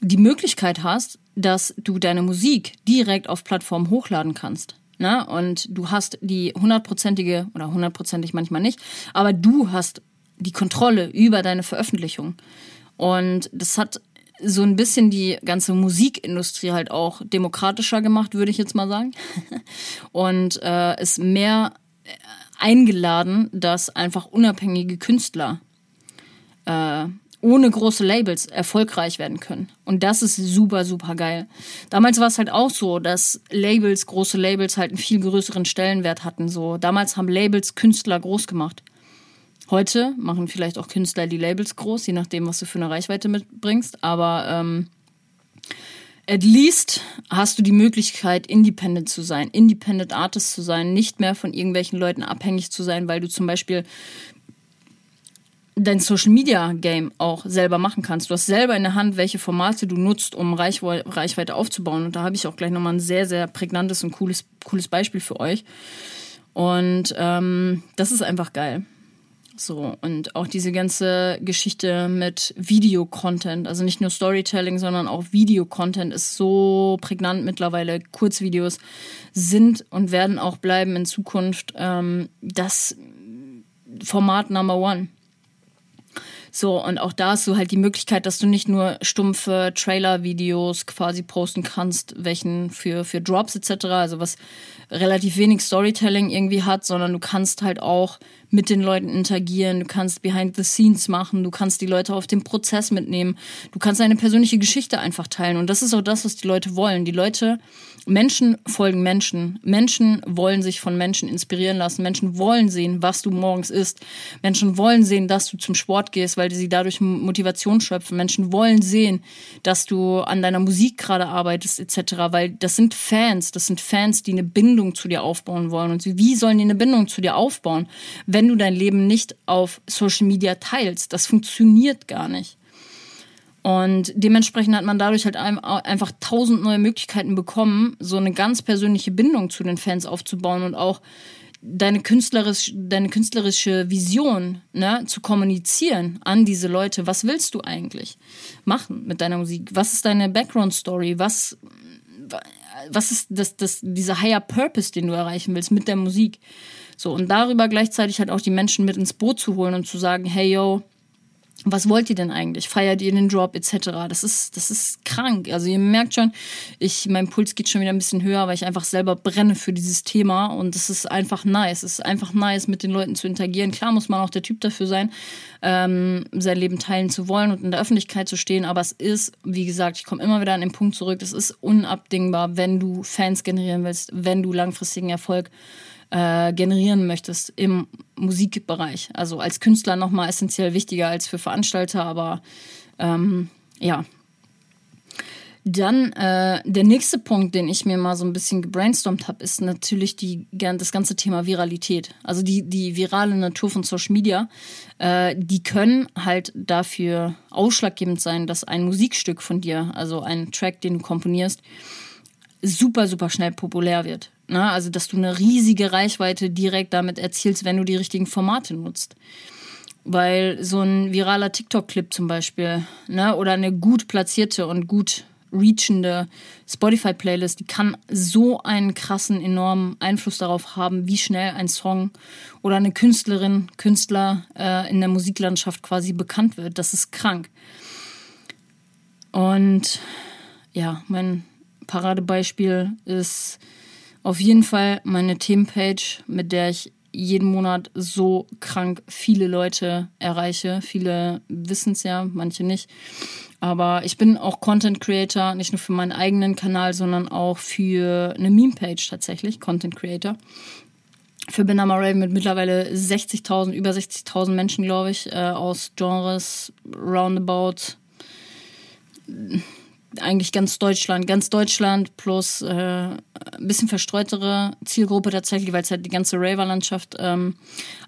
die Möglichkeit hast, dass du deine Musik direkt auf Plattformen hochladen kannst. Ne? Und du hast die hundertprozentige, oder hundertprozentig manchmal nicht, aber du hast die Kontrolle über deine Veröffentlichung. Und das hat so ein bisschen die ganze Musikindustrie halt auch demokratischer gemacht, würde ich jetzt mal sagen. [laughs] Und äh, ist mehr eingeladen, dass einfach unabhängige Künstler äh, ohne große Labels erfolgreich werden können. Und das ist super, super geil. Damals war es halt auch so, dass Labels, große Labels halt einen viel größeren Stellenwert hatten. So, damals haben Labels Künstler groß gemacht. Heute machen vielleicht auch Künstler die Labels groß, je nachdem, was du für eine Reichweite mitbringst. Aber ähm, at least hast du die Möglichkeit, independent zu sein, independent Artist zu sein, nicht mehr von irgendwelchen Leuten abhängig zu sein, weil du zum Beispiel dein Social Media Game auch selber machen kannst. Du hast selber in der Hand, welche Formate du nutzt, um Reichweite aufzubauen. Und da habe ich auch gleich nochmal ein sehr, sehr prägnantes und cooles, cooles Beispiel für euch. Und ähm, das ist einfach geil. So, und auch diese ganze Geschichte mit Videocontent, also nicht nur Storytelling, sondern auch Videocontent ist so prägnant mittlerweile. Kurzvideos sind und werden auch bleiben in Zukunft ähm, das Format Number One. So, und auch da hast du halt die Möglichkeit, dass du nicht nur stumpfe Trailer-Videos quasi posten kannst, welchen für, für Drops etc., also was relativ wenig Storytelling irgendwie hat, sondern du kannst halt auch mit den Leuten interagieren, du kannst Behind the Scenes machen, du kannst die Leute auf den Prozess mitnehmen, du kannst deine persönliche Geschichte einfach teilen. Und das ist auch das, was die Leute wollen. Die Leute, Menschen folgen Menschen. Menschen wollen sich von Menschen inspirieren lassen. Menschen wollen sehen, was du morgens isst. Menschen wollen sehen, dass du zum Sport gehst, weil sie dadurch Motivation schöpfen. Menschen wollen sehen, dass du an deiner Musik gerade arbeitest, etc. Weil das sind Fans, das sind Fans, die eine Bindung zu dir aufbauen wollen. Und wie sollen die eine Bindung zu dir aufbauen, wenn du dein Leben nicht auf Social Media teilst? Das funktioniert gar nicht. Und dementsprechend hat man dadurch halt einfach tausend neue Möglichkeiten bekommen, so eine ganz persönliche Bindung zu den Fans aufzubauen und auch deine, künstlerisch, deine künstlerische Vision ne, zu kommunizieren an diese Leute. Was willst du eigentlich machen mit deiner Musik? Was ist deine Background-Story? Was, was ist das, das, dieser Higher Purpose, den du erreichen willst mit der Musik? So, und darüber gleichzeitig halt auch die Menschen mit ins Boot zu holen und zu sagen, hey yo, was wollt ihr denn eigentlich? Feiert ihr den Job etc.? Das ist, das ist krank. Also ihr merkt schon, ich, mein Puls geht schon wieder ein bisschen höher, weil ich einfach selber brenne für dieses Thema und es ist einfach nice. Es ist einfach nice, mit den Leuten zu interagieren. Klar muss man auch der Typ dafür sein, ähm, sein Leben teilen zu wollen und in der Öffentlichkeit zu stehen, aber es ist, wie gesagt, ich komme immer wieder an den Punkt zurück, es ist unabdingbar, wenn du Fans generieren willst, wenn du langfristigen Erfolg generieren möchtest im Musikbereich. Also als Künstler nochmal essentiell wichtiger als für Veranstalter, aber ähm, ja. Dann äh, der nächste Punkt, den ich mir mal so ein bisschen gebrainstormt habe, ist natürlich die, das ganze Thema Viralität. Also die, die virale Natur von Social Media. Äh, die können halt dafür ausschlaggebend sein, dass ein Musikstück von dir, also ein Track, den du komponierst, super, super schnell populär wird. Ne? Also, dass du eine riesige Reichweite direkt damit erzielst, wenn du die richtigen Formate nutzt. Weil so ein viraler TikTok-Clip zum Beispiel, ne, oder eine gut platzierte und gut reachende Spotify-Playlist, die kann so einen krassen, enormen Einfluss darauf haben, wie schnell ein Song oder eine Künstlerin, Künstler äh, in der Musiklandschaft quasi bekannt wird. Das ist krank. Und ja, mein Paradebeispiel ist auf jeden Fall meine Themenpage, mit der ich jeden Monat so krank viele Leute erreiche. Viele wissen es ja, manche nicht. Aber ich bin auch Content Creator, nicht nur für meinen eigenen Kanal, sondern auch für eine Meme-Page tatsächlich, Content Creator. Für Benama Raven mit mittlerweile 60.000, über 60.000 Menschen, glaube ich, äh, aus Genres roundabout eigentlich ganz Deutschland, ganz Deutschland plus äh, ein bisschen verstreutere Zielgruppe tatsächlich, weil es halt die ganze Raver-Landschaft ähm,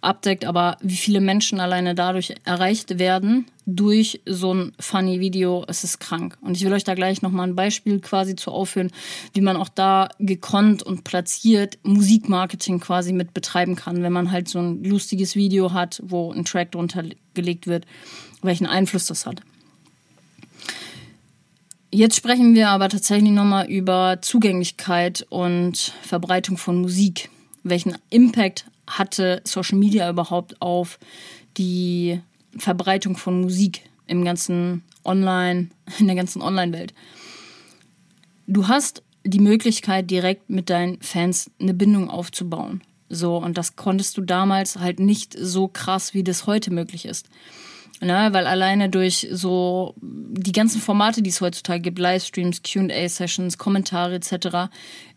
abdeckt. Aber wie viele Menschen alleine dadurch erreicht werden durch so ein funny Video, es ist krank. Und ich will euch da gleich nochmal ein Beispiel quasi zu aufführen, wie man auch da gekonnt und platziert Musikmarketing quasi mit betreiben kann, wenn man halt so ein lustiges Video hat, wo ein Track drunter gelegt wird, welchen Einfluss das hat. Jetzt sprechen wir aber tatsächlich nochmal über Zugänglichkeit und Verbreitung von Musik. Welchen Impact hatte Social Media überhaupt auf die Verbreitung von Musik im ganzen Online, in der ganzen Online-Welt? Du hast die Möglichkeit, direkt mit deinen Fans eine Bindung aufzubauen. So, und das konntest du damals halt nicht so krass, wie das heute möglich ist. Ne, weil alleine durch so die ganzen Formate, die es heutzutage gibt, Livestreams, QA-Sessions, Kommentare etc.,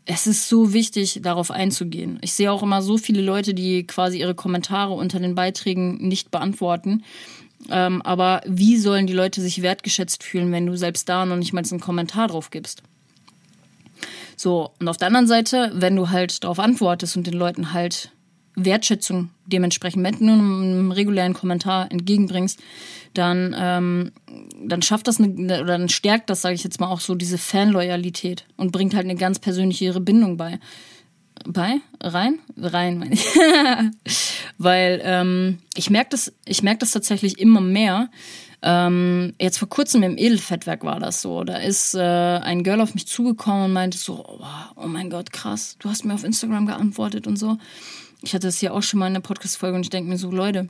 es ist so wichtig, darauf einzugehen. Ich sehe auch immer so viele Leute, die quasi ihre Kommentare unter den Beiträgen nicht beantworten. Ähm, aber wie sollen die Leute sich wertgeschätzt fühlen, wenn du selbst da noch nicht mal einen Kommentar drauf gibst? So, und auf der anderen Seite, wenn du halt darauf antwortest und den Leuten halt Wertschätzung dementsprechend mit einem regulären Kommentar entgegenbringst, dann, ähm, dann schafft das eine, oder dann stärkt das, sage ich jetzt mal, auch so diese Fanloyalität und bringt halt eine ganz persönliche Bindung bei. Bei? Rein? Rein, meine ich. [laughs] Weil ähm, ich merke das, ich merke das tatsächlich immer mehr. Ähm, jetzt vor kurzem im Edelfettwerk war das so. Da ist äh, ein Girl auf mich zugekommen und meinte so, oh, oh mein Gott, krass, du hast mir auf Instagram geantwortet und so ich hatte das hier auch schon mal in der Podcast-Folge und ich denke mir so, Leute,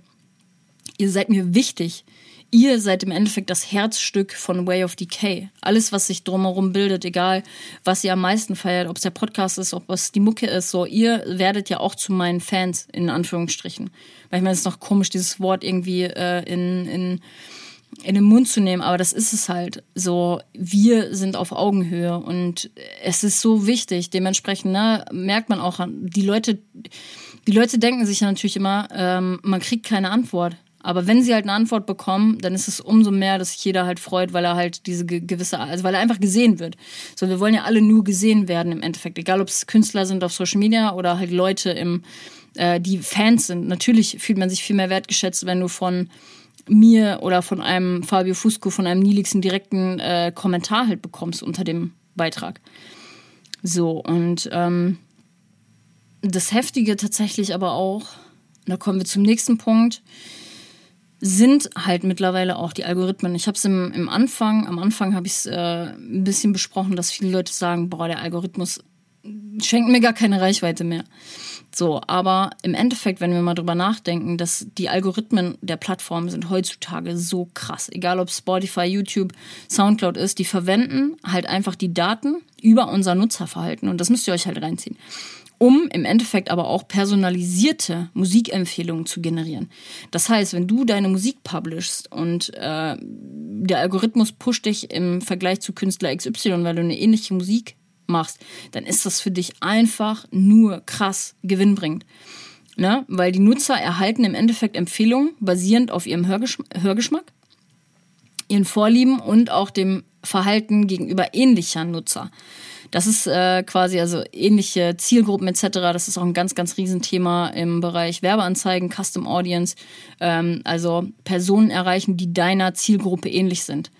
ihr seid mir wichtig. Ihr seid im Endeffekt das Herzstück von Way of Decay. Alles, was sich drumherum bildet, egal was ihr am meisten feiert, ob es der Podcast ist, ob es die Mucke ist, so, ihr werdet ja auch zu meinen Fans, in Anführungsstrichen. Weil ich meine, es ist noch komisch, dieses Wort irgendwie äh, in, in, in den Mund zu nehmen, aber das ist es halt. So, wir sind auf Augenhöhe und es ist so wichtig. Dementsprechend ne, merkt man auch, die Leute die Leute denken sich ja natürlich immer, ähm, man kriegt keine Antwort. Aber wenn sie halt eine Antwort bekommen, dann ist es umso mehr, dass sich jeder halt freut, weil er halt diese gewisse, also weil er einfach gesehen wird. So, wir wollen ja alle nur gesehen werden im Endeffekt. Egal, ob es Künstler sind auf Social Media oder halt Leute im, äh, die Fans sind. Natürlich fühlt man sich viel mehr wertgeschätzt, wenn du von mir oder von einem Fabio Fusco, von einem Nilix einen direkten äh, Kommentar halt bekommst unter dem Beitrag. So, und ähm, das Heftige tatsächlich aber auch, da kommen wir zum nächsten Punkt, sind halt mittlerweile auch die Algorithmen. Ich habe es im, im Anfang, am Anfang habe ich es äh, ein bisschen besprochen, dass viele Leute sagen, boah, der Algorithmus schenkt mir gar keine Reichweite mehr. So, aber im Endeffekt, wenn wir mal drüber nachdenken, dass die Algorithmen der Plattformen sind heutzutage so krass. Egal ob Spotify, YouTube, Soundcloud ist, die verwenden halt einfach die Daten über unser Nutzerverhalten und das müsst ihr euch halt reinziehen um im Endeffekt aber auch personalisierte Musikempfehlungen zu generieren. Das heißt, wenn du deine Musik publishst und äh, der Algorithmus pusht dich im Vergleich zu Künstler XY, weil du eine ähnliche Musik machst, dann ist das für dich einfach nur krass gewinnbringend. Ne? Weil die Nutzer erhalten im Endeffekt Empfehlungen basierend auf ihrem Hörgeschm Hörgeschmack, ihren Vorlieben und auch dem Verhalten gegenüber ähnlicher Nutzer. Das ist äh, quasi also ähnliche Zielgruppen etc. Das ist auch ein ganz, ganz Riesenthema im Bereich Werbeanzeigen, Custom Audience. Ähm, also Personen erreichen, die deiner Zielgruppe ähnlich sind.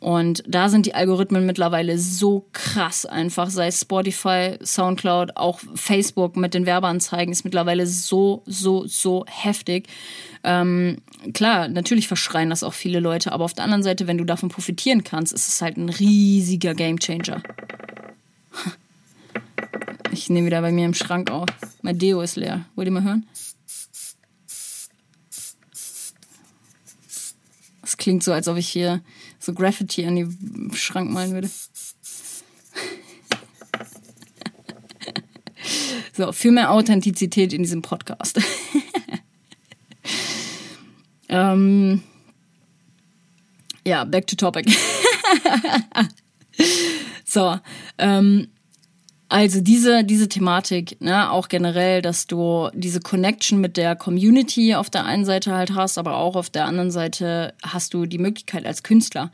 Und da sind die Algorithmen mittlerweile so krass einfach, sei es Spotify, Soundcloud, auch Facebook mit den Werbeanzeigen ist mittlerweile so, so, so heftig. Ähm, klar, natürlich verschreien das auch viele Leute, aber auf der anderen Seite, wenn du davon profitieren kannst, ist es halt ein riesiger Gamechanger. Ich nehme wieder bei mir im Schrank auf. Mein Deo ist leer. Wollt ihr mal hören? Das klingt so, als ob ich hier so Graffiti an die Schrank malen würde. [laughs] so, für mehr Authentizität in diesem Podcast. [laughs] ähm, ja, back to topic. [laughs] so, ähm, also diese, diese Thematik, ne, auch generell, dass du diese Connection mit der Community auf der einen Seite halt hast, aber auch auf der anderen Seite hast du die Möglichkeit als Künstler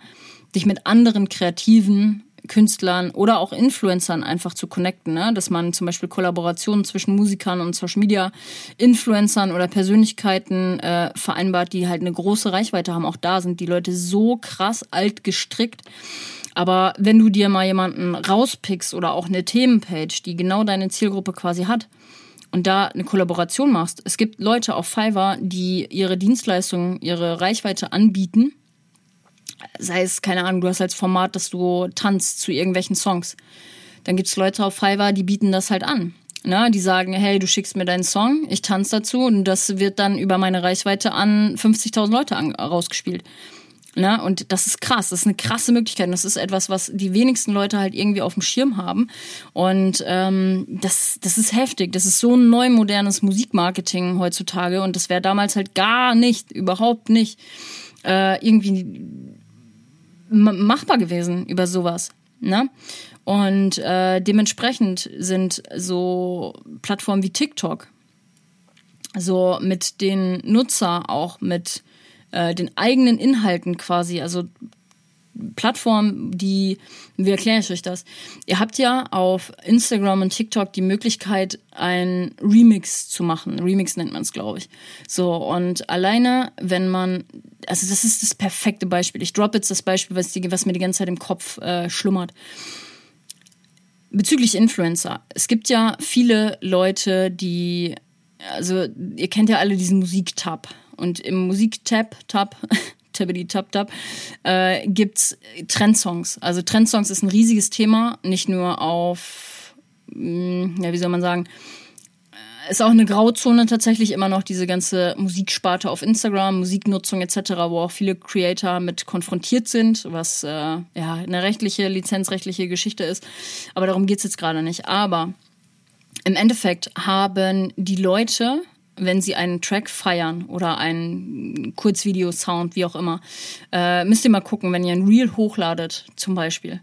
dich mit anderen kreativen Künstlern oder auch Influencern einfach zu connecten, ne? dass man zum Beispiel Kollaborationen zwischen Musikern und Social Media Influencern oder Persönlichkeiten äh, vereinbart, die halt eine große Reichweite haben. Auch da sind die Leute so krass alt gestrickt. Aber wenn du dir mal jemanden rauspickst oder auch eine Themenpage, die genau deine Zielgruppe quasi hat, und da eine Kollaboration machst. Es gibt Leute auf Fiverr, die ihre Dienstleistungen, ihre Reichweite anbieten sei es, keine Ahnung, du hast als Format, dass du tanzt zu irgendwelchen Songs. Dann gibt es Leute auf Fiverr, die bieten das halt an. Ne? Die sagen, hey, du schickst mir deinen Song, ich tanze dazu und das wird dann über meine Reichweite an 50.000 Leute an, rausgespielt. Ne? Und das ist krass, das ist eine krasse Möglichkeit. das ist etwas, was die wenigsten Leute halt irgendwie auf dem Schirm haben. Und ähm, das, das ist heftig. Das ist so ein neu modernes Musikmarketing heutzutage. Und das wäre damals halt gar nicht, überhaupt nicht äh, irgendwie machbar gewesen über sowas. Ne? Und äh, dementsprechend sind so Plattformen wie TikTok, so mit den Nutzer auch mit äh, den eigenen Inhalten quasi, also Plattform, die, wie erkläre ich euch das? Ihr habt ja auf Instagram und TikTok die Möglichkeit, ein Remix zu machen. Remix nennt man es, glaube ich. So, und alleine, wenn man, also das ist das perfekte Beispiel. Ich droppe jetzt das Beispiel, was, die, was mir die ganze Zeit im Kopf äh, schlummert. Bezüglich Influencer. Es gibt ja viele Leute, die, also ihr kennt ja alle diesen Musiktab. Und im Musiktab, Tab, Tibbity [laughs] Tap Tap, äh, gibt's Trendsongs. Also Trendsongs ist ein riesiges Thema, nicht nur auf, mh, mm, ja, wie soll man sagen, äh, ist auch eine Grauzone tatsächlich immer noch diese ganze Musiksparte auf Instagram, Musiknutzung etc., wo auch viele Creator mit konfrontiert sind, was äh, ja eine rechtliche, lizenzrechtliche Geschichte ist. Aber darum geht's jetzt gerade nicht. Aber im Endeffekt haben die Leute wenn Sie einen Track feiern oder einen Kurzvideo-Sound, wie auch immer, äh, müsst ihr mal gucken, wenn ihr ein Reel hochladet, zum Beispiel,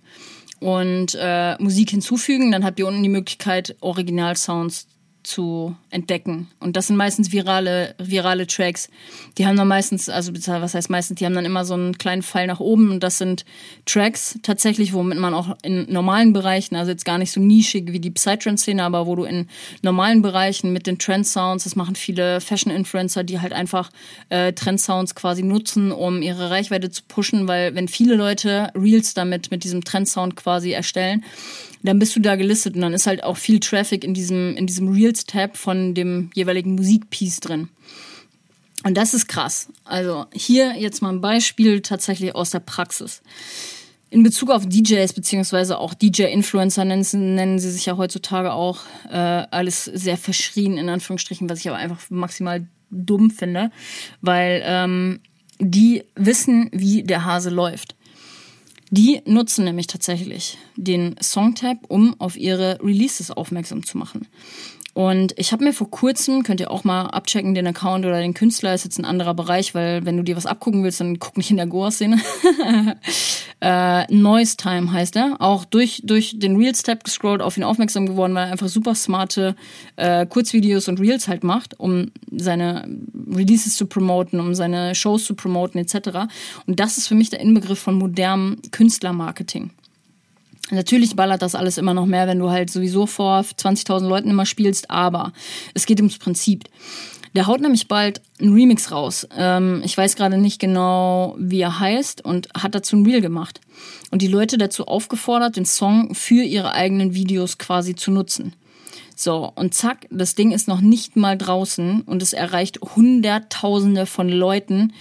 und äh, Musik hinzufügen, dann habt ihr unten die Möglichkeit, Original-Sounds zu entdecken. Und das sind meistens virale, virale Tracks. Die haben dann meistens, also was heißt meistens, die haben dann immer so einen kleinen Pfeil nach oben und das sind Tracks tatsächlich, womit man auch in normalen Bereichen, also jetzt gar nicht so nischig wie die Psytrance-Szene, aber wo du in normalen Bereichen mit den Trend-Sounds, das machen viele Fashion-Influencer, die halt einfach äh, Trend-Sounds quasi nutzen, um ihre Reichweite zu pushen, weil wenn viele Leute Reels damit mit diesem Trend-Sound quasi erstellen, dann bist du da gelistet und dann ist halt auch viel Traffic in diesem, in diesem Reels-Tab von dem jeweiligen Musikpiece drin. Und das ist krass. Also hier jetzt mal ein Beispiel tatsächlich aus der Praxis. In Bezug auf DJs beziehungsweise auch DJ-Influencer nennen, nennen, sie sich ja heutzutage auch äh, alles sehr verschrien in Anführungsstrichen, was ich aber einfach maximal dumm finde, weil ähm, die wissen, wie der Hase läuft. Die nutzen nämlich tatsächlich den Songtab, um auf ihre Releases aufmerksam zu machen. Und ich habe mir vor kurzem, könnt ihr auch mal abchecken, den Account oder den Künstler, ist jetzt ein anderer Bereich, weil wenn du dir was abgucken willst, dann guck nicht in der Goa-Szene. [laughs] äh, Noise Time heißt er. Auch durch, durch den Reels-Tab gescrollt, auf ihn aufmerksam geworden, weil er einfach super smarte äh, Kurzvideos und Reels halt macht, um seine Releases zu promoten, um seine Shows zu promoten etc. Und das ist für mich der Inbegriff von modernem Künstlermarketing. Natürlich ballert das alles immer noch mehr, wenn du halt sowieso vor 20.000 Leuten immer spielst, aber es geht ums Prinzip. Der haut nämlich bald einen Remix raus. Ähm, ich weiß gerade nicht genau, wie er heißt und hat dazu ein Reel gemacht. Und die Leute dazu aufgefordert, den Song für ihre eigenen Videos quasi zu nutzen. So, und zack, das Ding ist noch nicht mal draußen und es erreicht Hunderttausende von Leuten,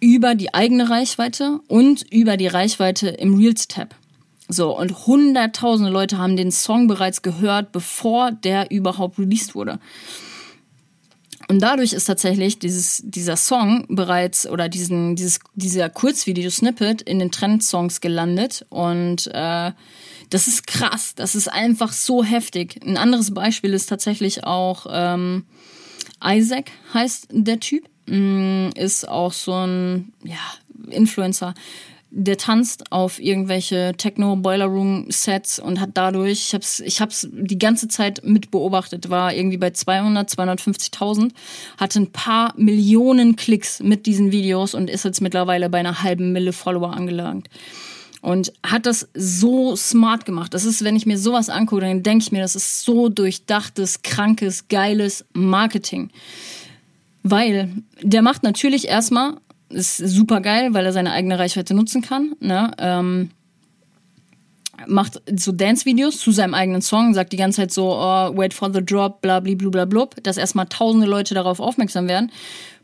über die eigene Reichweite und über die Reichweite im Reels-Tab. So, und hunderttausende Leute haben den Song bereits gehört, bevor der überhaupt released wurde. Und dadurch ist tatsächlich dieses, dieser Song bereits oder diesen, dieses, dieser Kurzvideo-Snippet in den Trendsongs gelandet. Und äh, das ist krass. Das ist einfach so heftig. Ein anderes Beispiel ist tatsächlich auch ähm, Isaac heißt der Typ. Mm, ist auch so ein ja, Influencer. Der tanzt auf irgendwelche Techno Boiler Room Sets und hat dadurch, ich hab's, ich hab's die ganze Zeit mit beobachtet, war irgendwie bei 200, 250.000, hatte ein paar Millionen Klicks mit diesen Videos und ist jetzt mittlerweile bei einer halben Mille Follower angelangt. Und hat das so smart gemacht. Das ist, wenn ich mir sowas angucke, dann denke ich mir, das ist so durchdachtes, krankes, geiles Marketing. Weil der macht natürlich erstmal ist super geil, weil er seine eigene Reichweite nutzen kann. Ne? Ähm, macht so Dance-Videos zu seinem eigenen Song, sagt die ganze Zeit so, oh, wait for the drop, bla bla bla dass erstmal tausende Leute darauf aufmerksam werden.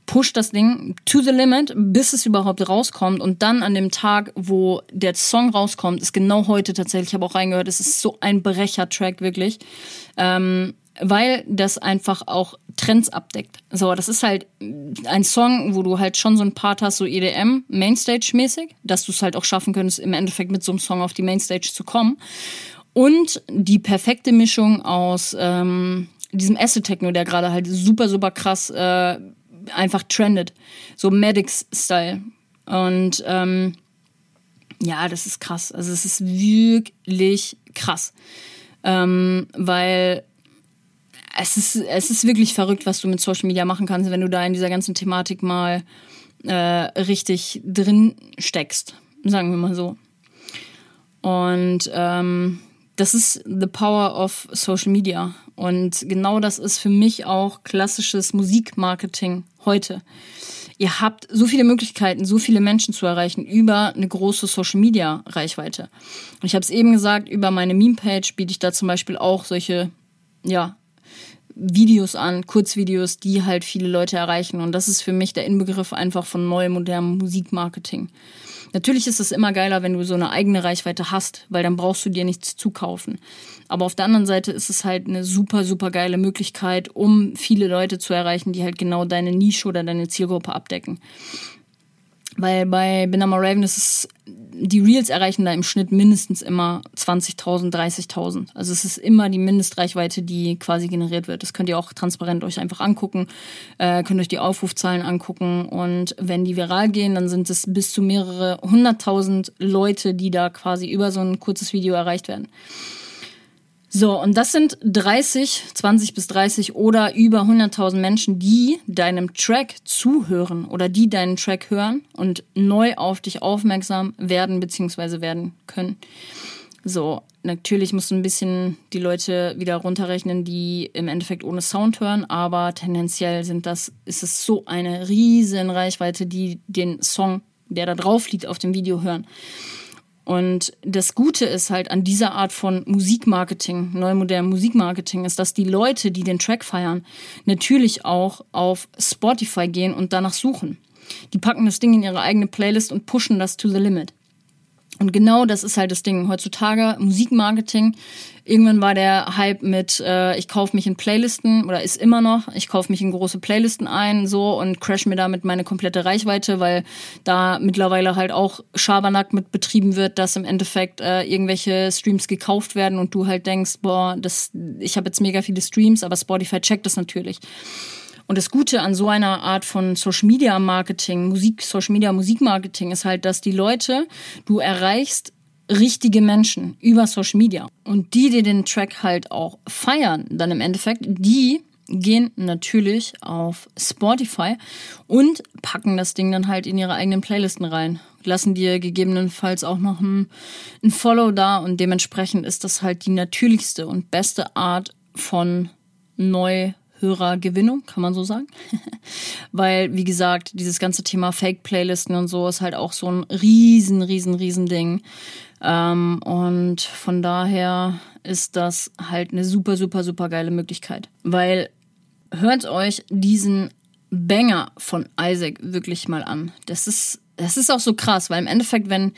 Pusht das Ding to the limit, bis es überhaupt rauskommt. Und dann an dem Tag, wo der Song rauskommt, ist genau heute tatsächlich, ich habe auch reingehört, es ist so ein Brecher-Track, wirklich. Ähm, weil das einfach auch Trends abdeckt. So, das ist halt ein Song, wo du halt schon so ein Part hast, so EDM, Mainstage-mäßig, dass du es halt auch schaffen könntest, im Endeffekt mit so einem Song auf die Mainstage zu kommen. Und die perfekte Mischung aus ähm, diesem Acid-Techno, der gerade halt super, super krass äh, einfach trendet. So Medics-Style. Und ähm, ja, das ist krass. Also es ist wirklich krass. Ähm, weil es ist, es ist wirklich verrückt, was du mit Social Media machen kannst, wenn du da in dieser ganzen Thematik mal äh, richtig drin steckst, sagen wir mal so. Und ähm, das ist the power of Social Media. Und genau das ist für mich auch klassisches Musikmarketing heute. Ihr habt so viele Möglichkeiten, so viele Menschen zu erreichen über eine große Social Media Reichweite. Und ich habe es eben gesagt, über meine Meme-Page biete ich da zum Beispiel auch solche ja, Videos an, Kurzvideos, die halt viele Leute erreichen. Und das ist für mich der Inbegriff einfach von neuem modernem Musikmarketing. Natürlich ist es immer geiler, wenn du so eine eigene Reichweite hast, weil dann brauchst du dir nichts zukaufen. Aber auf der anderen Seite ist es halt eine super, super geile Möglichkeit, um viele Leute zu erreichen, die halt genau deine Nische oder deine Zielgruppe abdecken. Weil bei Binama Raven ist es, die Reels erreichen da im Schnitt mindestens immer 20.000, 30.000. Also es ist immer die Mindestreichweite, die quasi generiert wird. Das könnt ihr auch transparent euch einfach angucken, äh, könnt euch die Aufrufzahlen angucken und wenn die viral gehen, dann sind es bis zu mehrere hunderttausend Leute, die da quasi über so ein kurzes Video erreicht werden. So, und das sind 30, 20 bis 30 oder über 100.000 Menschen, die deinem Track zuhören oder die deinen Track hören und neu auf dich aufmerksam werden bzw. werden können. So, natürlich musst du ein bisschen die Leute wieder runterrechnen, die im Endeffekt ohne Sound hören, aber tendenziell sind das, ist es so eine riesen Reichweite, die den Song, der da drauf liegt, auf dem Video hören. Und das Gute ist halt an dieser Art von Musikmarketing, neumodernem Musikmarketing, ist, dass die Leute, die den Track feiern, natürlich auch auf Spotify gehen und danach suchen. Die packen das Ding in ihre eigene Playlist und pushen das to the limit. Und genau das ist halt das Ding. Heutzutage Musikmarketing. Irgendwann war der Hype mit, äh, ich kaufe mich in Playlisten oder ist immer noch, ich kaufe mich in große Playlisten ein so und crash mir damit meine komplette Reichweite, weil da mittlerweile halt auch Schabernack mit betrieben wird, dass im Endeffekt äh, irgendwelche Streams gekauft werden und du halt denkst, boah, das, ich habe jetzt mega viele Streams, aber Spotify checkt das natürlich. Und das Gute an so einer Art von Social Media Marketing, Musik, Social Media Musikmarketing ist halt, dass die Leute, du erreichst richtige Menschen über Social Media. Und die, die den Track halt auch feiern, dann im Endeffekt, die gehen natürlich auf Spotify und packen das Ding dann halt in ihre eigenen Playlisten rein. Lassen dir gegebenenfalls auch noch ein, ein Follow da und dementsprechend ist das halt die natürlichste und beste Art von neu Hörergewinnung, kann man so sagen. [laughs] Weil, wie gesagt, dieses ganze Thema Fake-Playlisten und so ist halt auch so ein riesen, riesen, riesen Ding. Ähm, und von daher ist das halt eine super, super, super geile Möglichkeit. Weil hört euch diesen Banger von Isaac wirklich mal an. Das ist, das ist auch so krass, weil im Endeffekt, wenn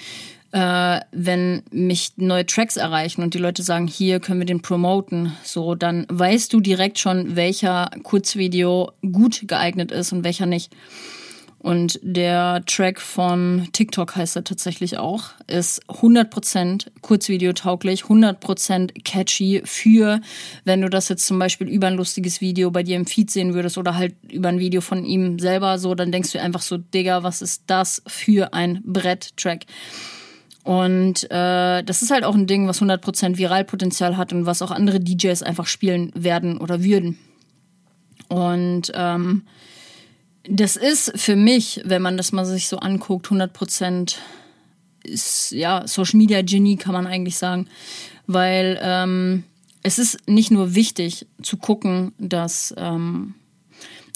äh, wenn mich neue Tracks erreichen und die Leute sagen, hier können wir den promoten, so, dann weißt du direkt schon, welcher Kurzvideo gut geeignet ist und welcher nicht. Und der Track von TikTok heißt er tatsächlich auch, ist 100% kurzvideotauglich, 100% catchy für, wenn du das jetzt zum Beispiel über ein lustiges Video bei dir im Feed sehen würdest oder halt über ein Video von ihm selber so, dann denkst du einfach so, Digga, was ist das für ein Brett-Track? Und äh, das ist halt auch ein Ding, was 100% Viralpotenzial hat und was auch andere DJs einfach spielen werden oder würden. Und ähm, das ist für mich, wenn man das mal sich so anguckt, 100 Prozent ist, ja, Social Media Genie kann man eigentlich sagen, weil ähm, es ist nicht nur wichtig zu gucken, dass, ähm,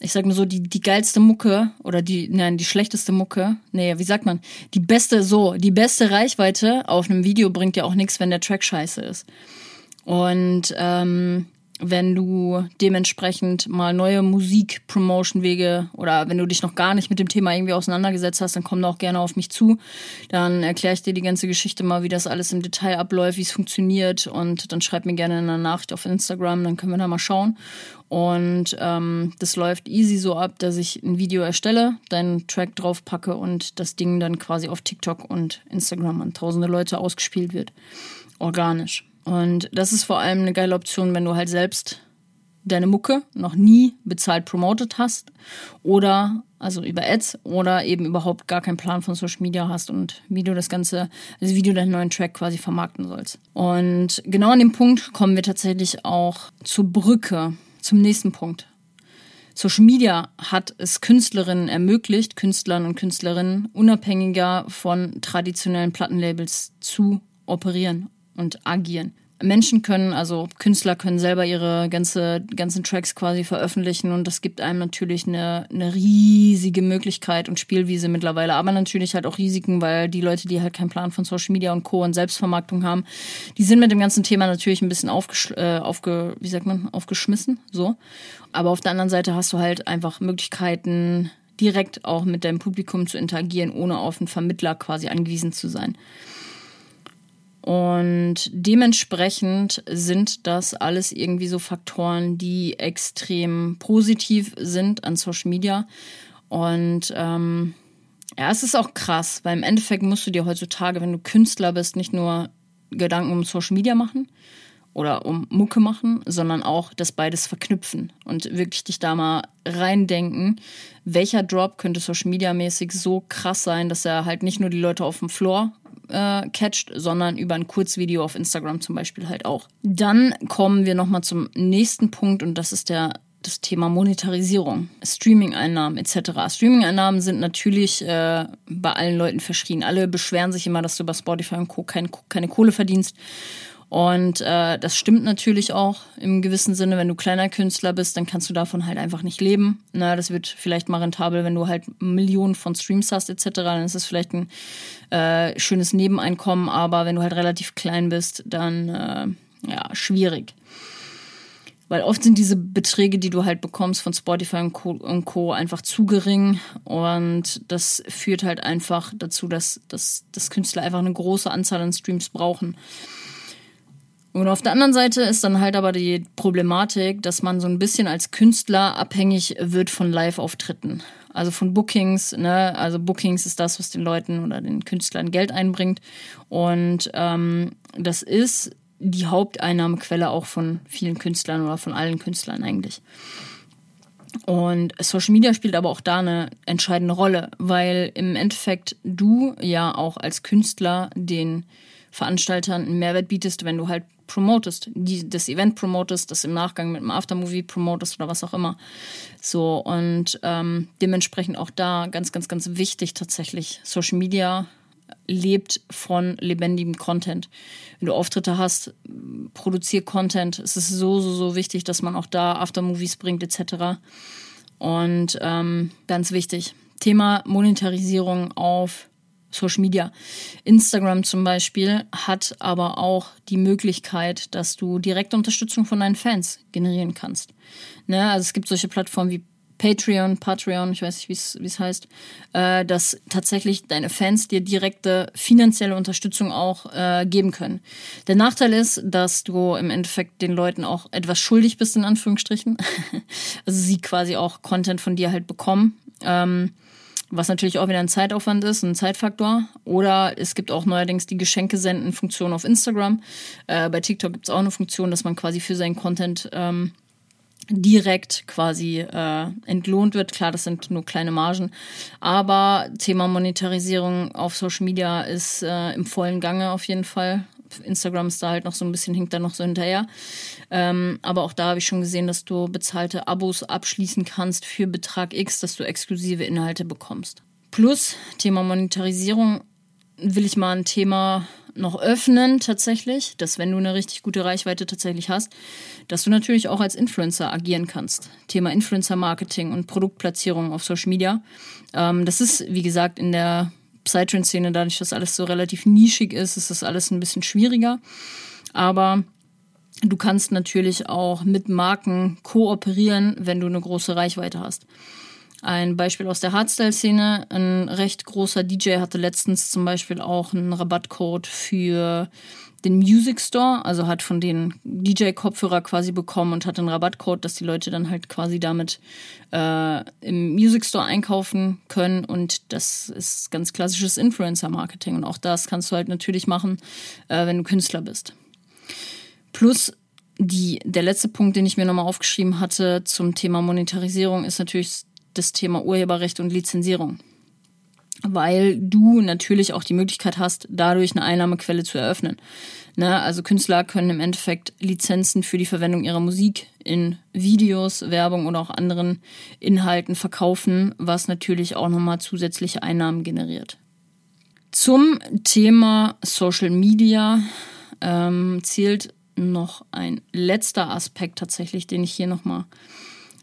ich sag mal so, die, die geilste Mucke oder die, nein, die schlechteste Mucke, nee, wie sagt man, die beste, so, die beste Reichweite auf einem Video bringt ja auch nichts, wenn der Track scheiße ist. Und ähm, wenn du dementsprechend mal neue Musik-Promotion-Wege oder wenn du dich noch gar nicht mit dem Thema irgendwie auseinandergesetzt hast, dann komm doch auch gerne auf mich zu. Dann erkläre ich dir die ganze Geschichte mal, wie das alles im Detail abläuft, wie es funktioniert und dann schreib mir gerne eine Nachricht auf Instagram, dann können wir da mal schauen. Und ähm, das läuft easy so ab, dass ich ein Video erstelle, deinen Track drauf packe und das Ding dann quasi auf TikTok und Instagram an tausende Leute ausgespielt wird. Organisch. Und das ist vor allem eine geile Option, wenn du halt selbst deine Mucke noch nie bezahlt promotet hast oder also über Ads oder eben überhaupt gar keinen Plan von Social Media hast und wie du das Ganze, also wie du deinen neuen Track quasi vermarkten sollst. Und genau an dem Punkt kommen wir tatsächlich auch zur Brücke, zum nächsten Punkt. Social Media hat es Künstlerinnen ermöglicht, Künstlern und Künstlerinnen unabhängiger von traditionellen Plattenlabels zu operieren und agieren. Menschen können, also Künstler können selber ihre ganze, ganzen Tracks quasi veröffentlichen und das gibt einem natürlich eine, eine riesige Möglichkeit und Spielwiese mittlerweile, aber natürlich halt auch Risiken, weil die Leute, die halt keinen Plan von Social Media und Co. und Selbstvermarktung haben, die sind mit dem ganzen Thema natürlich ein bisschen aufgesch äh, aufge, wie sagt man, aufgeschmissen, so. Aber auf der anderen Seite hast du halt einfach Möglichkeiten, direkt auch mit deinem Publikum zu interagieren, ohne auf einen Vermittler quasi angewiesen zu sein. Und dementsprechend sind das alles irgendwie so Faktoren, die extrem positiv sind an Social Media. Und ähm, ja, es ist auch krass, weil im Endeffekt musst du dir heutzutage, wenn du Künstler bist, nicht nur Gedanken um Social Media machen oder um Mucke machen, sondern auch das beides verknüpfen und wirklich dich da mal reindenken, welcher Drop könnte Social Media mäßig so krass sein, dass er halt nicht nur die Leute auf dem Floor äh, catcht, sondern über ein Kurzvideo auf Instagram zum Beispiel halt auch. Dann kommen wir nochmal zum nächsten Punkt und das ist der das Thema Monetarisierung, Streaming-Einnahmen etc. Streaming-Einnahmen sind natürlich äh, bei allen Leuten verschrien. Alle beschweren sich immer, dass du bei Spotify und Co. Kein, keine Kohle verdienst. Und äh, das stimmt natürlich auch im gewissen Sinne, wenn du kleiner Künstler bist, dann kannst du davon halt einfach nicht leben. Na, das wird vielleicht mal rentabel, wenn du halt Millionen von Streams hast etc. Dann ist es vielleicht ein äh, schönes Nebeneinkommen, aber wenn du halt relativ klein bist, dann äh, ja schwierig. Weil oft sind diese Beträge, die du halt bekommst von Spotify und Co, und Co. einfach zu gering. Und das führt halt einfach dazu, dass, dass, dass Künstler einfach eine große Anzahl an Streams brauchen. Und auf der anderen Seite ist dann halt aber die Problematik, dass man so ein bisschen als Künstler abhängig wird von Live-Auftritten. Also von Bookings, ne? Also Bookings ist das, was den Leuten oder den Künstlern Geld einbringt. Und ähm, das ist die Haupteinnahmequelle auch von vielen Künstlern oder von allen Künstlern eigentlich. Und Social Media spielt aber auch da eine entscheidende Rolle, weil im Endeffekt du ja auch als Künstler den Veranstaltern einen Mehrwert bietest, wenn du halt promotest, die, das Event promotest, das im Nachgang mit einem Aftermovie promotest oder was auch immer. So, und ähm, dementsprechend auch da ganz, ganz, ganz wichtig tatsächlich. Social Media lebt von lebendigem Content. Wenn du Auftritte hast, produzier Content. Es ist so, so, so wichtig, dass man auch da Aftermovies bringt, etc. Und ähm, ganz wichtig, Thema Monetarisierung auf Social Media. Instagram zum Beispiel hat aber auch die Möglichkeit, dass du direkte Unterstützung von deinen Fans generieren kannst. Ne? Also es gibt solche Plattformen wie Patreon, Patreon, ich weiß nicht, wie es heißt, äh, dass tatsächlich deine Fans dir direkte finanzielle Unterstützung auch äh, geben können. Der Nachteil ist, dass du im Endeffekt den Leuten auch etwas schuldig bist, in Anführungsstrichen. [laughs] also sie quasi auch Content von dir halt bekommen. Ähm, was natürlich auch wieder ein Zeitaufwand ist, ein Zeitfaktor. Oder es gibt auch neuerdings die Geschenke-Senden-Funktion auf Instagram. Äh, bei TikTok gibt es auch eine Funktion, dass man quasi für seinen Content ähm, direkt quasi äh, entlohnt wird. Klar, das sind nur kleine Margen. Aber Thema Monetarisierung auf Social Media ist äh, im vollen Gange auf jeden Fall. Instagram ist da halt noch so ein bisschen, hinkt da noch so hinterher. Ähm, aber auch da habe ich schon gesehen, dass du bezahlte Abos abschließen kannst für Betrag X, dass du exklusive Inhalte bekommst. Plus Thema Monetarisierung will ich mal ein Thema noch öffnen tatsächlich, dass wenn du eine richtig gute Reichweite tatsächlich hast, dass du natürlich auch als Influencer agieren kannst. Thema Influencer-Marketing und Produktplatzierung auf Social Media. Ähm, das ist, wie gesagt, in der Psytrance-Szene, dadurch, dass alles so relativ nischig ist, ist das alles ein bisschen schwieriger. Aber du kannst natürlich auch mit Marken kooperieren, wenn du eine große Reichweite hast. Ein Beispiel aus der Hardstyle-Szene. Ein recht großer DJ hatte letztens zum Beispiel auch einen Rabattcode für den Music Store, also hat von den DJ-Kopfhörer quasi bekommen und hat einen Rabattcode, dass die Leute dann halt quasi damit äh, im Music Store einkaufen können. Und das ist ganz klassisches Influencer-Marketing. Und auch das kannst du halt natürlich machen, äh, wenn du Künstler bist. Plus die, der letzte Punkt, den ich mir nochmal aufgeschrieben hatte zum Thema Monetarisierung, ist natürlich das Thema Urheberrecht und Lizenzierung weil du natürlich auch die Möglichkeit hast, dadurch eine Einnahmequelle zu eröffnen. Ne? Also Künstler können im Endeffekt Lizenzen für die Verwendung ihrer Musik in Videos, Werbung oder auch anderen Inhalten verkaufen, was natürlich auch nochmal zusätzliche Einnahmen generiert. Zum Thema Social Media ähm, zählt noch ein letzter Aspekt tatsächlich, den ich hier nochmal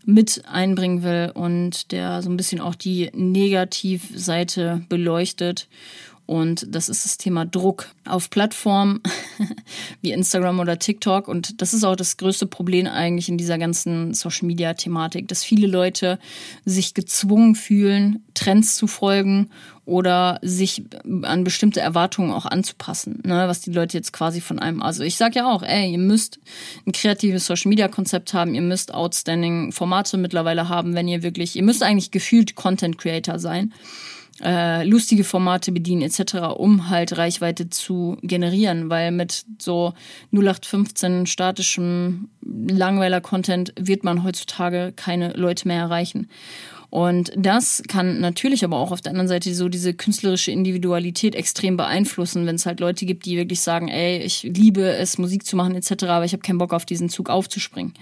mit einbringen will und der so ein bisschen auch die Negativseite beleuchtet. Und das ist das Thema Druck auf Plattformen [laughs] wie Instagram oder TikTok. Und das ist auch das größte Problem eigentlich in dieser ganzen Social-Media-Thematik, dass viele Leute sich gezwungen fühlen, Trends zu folgen oder sich an bestimmte Erwartungen auch anzupassen, ne, was die Leute jetzt quasi von einem. Also ich sage ja auch, ey, ihr müsst ein kreatives Social Media Konzept haben, ihr müsst outstanding Formate mittlerweile haben, wenn ihr wirklich, ihr müsst eigentlich gefühlt Content Creator sein äh, lustige Formate bedienen etc., um halt Reichweite zu generieren, weil mit so 0815 statischem Langweiler-Content wird man heutzutage keine Leute mehr erreichen. Und das kann natürlich aber auch auf der anderen Seite so diese künstlerische Individualität extrem beeinflussen, wenn es halt Leute gibt, die wirklich sagen, ey, ich liebe es, Musik zu machen etc., aber ich habe keinen Bock auf diesen Zug aufzuspringen.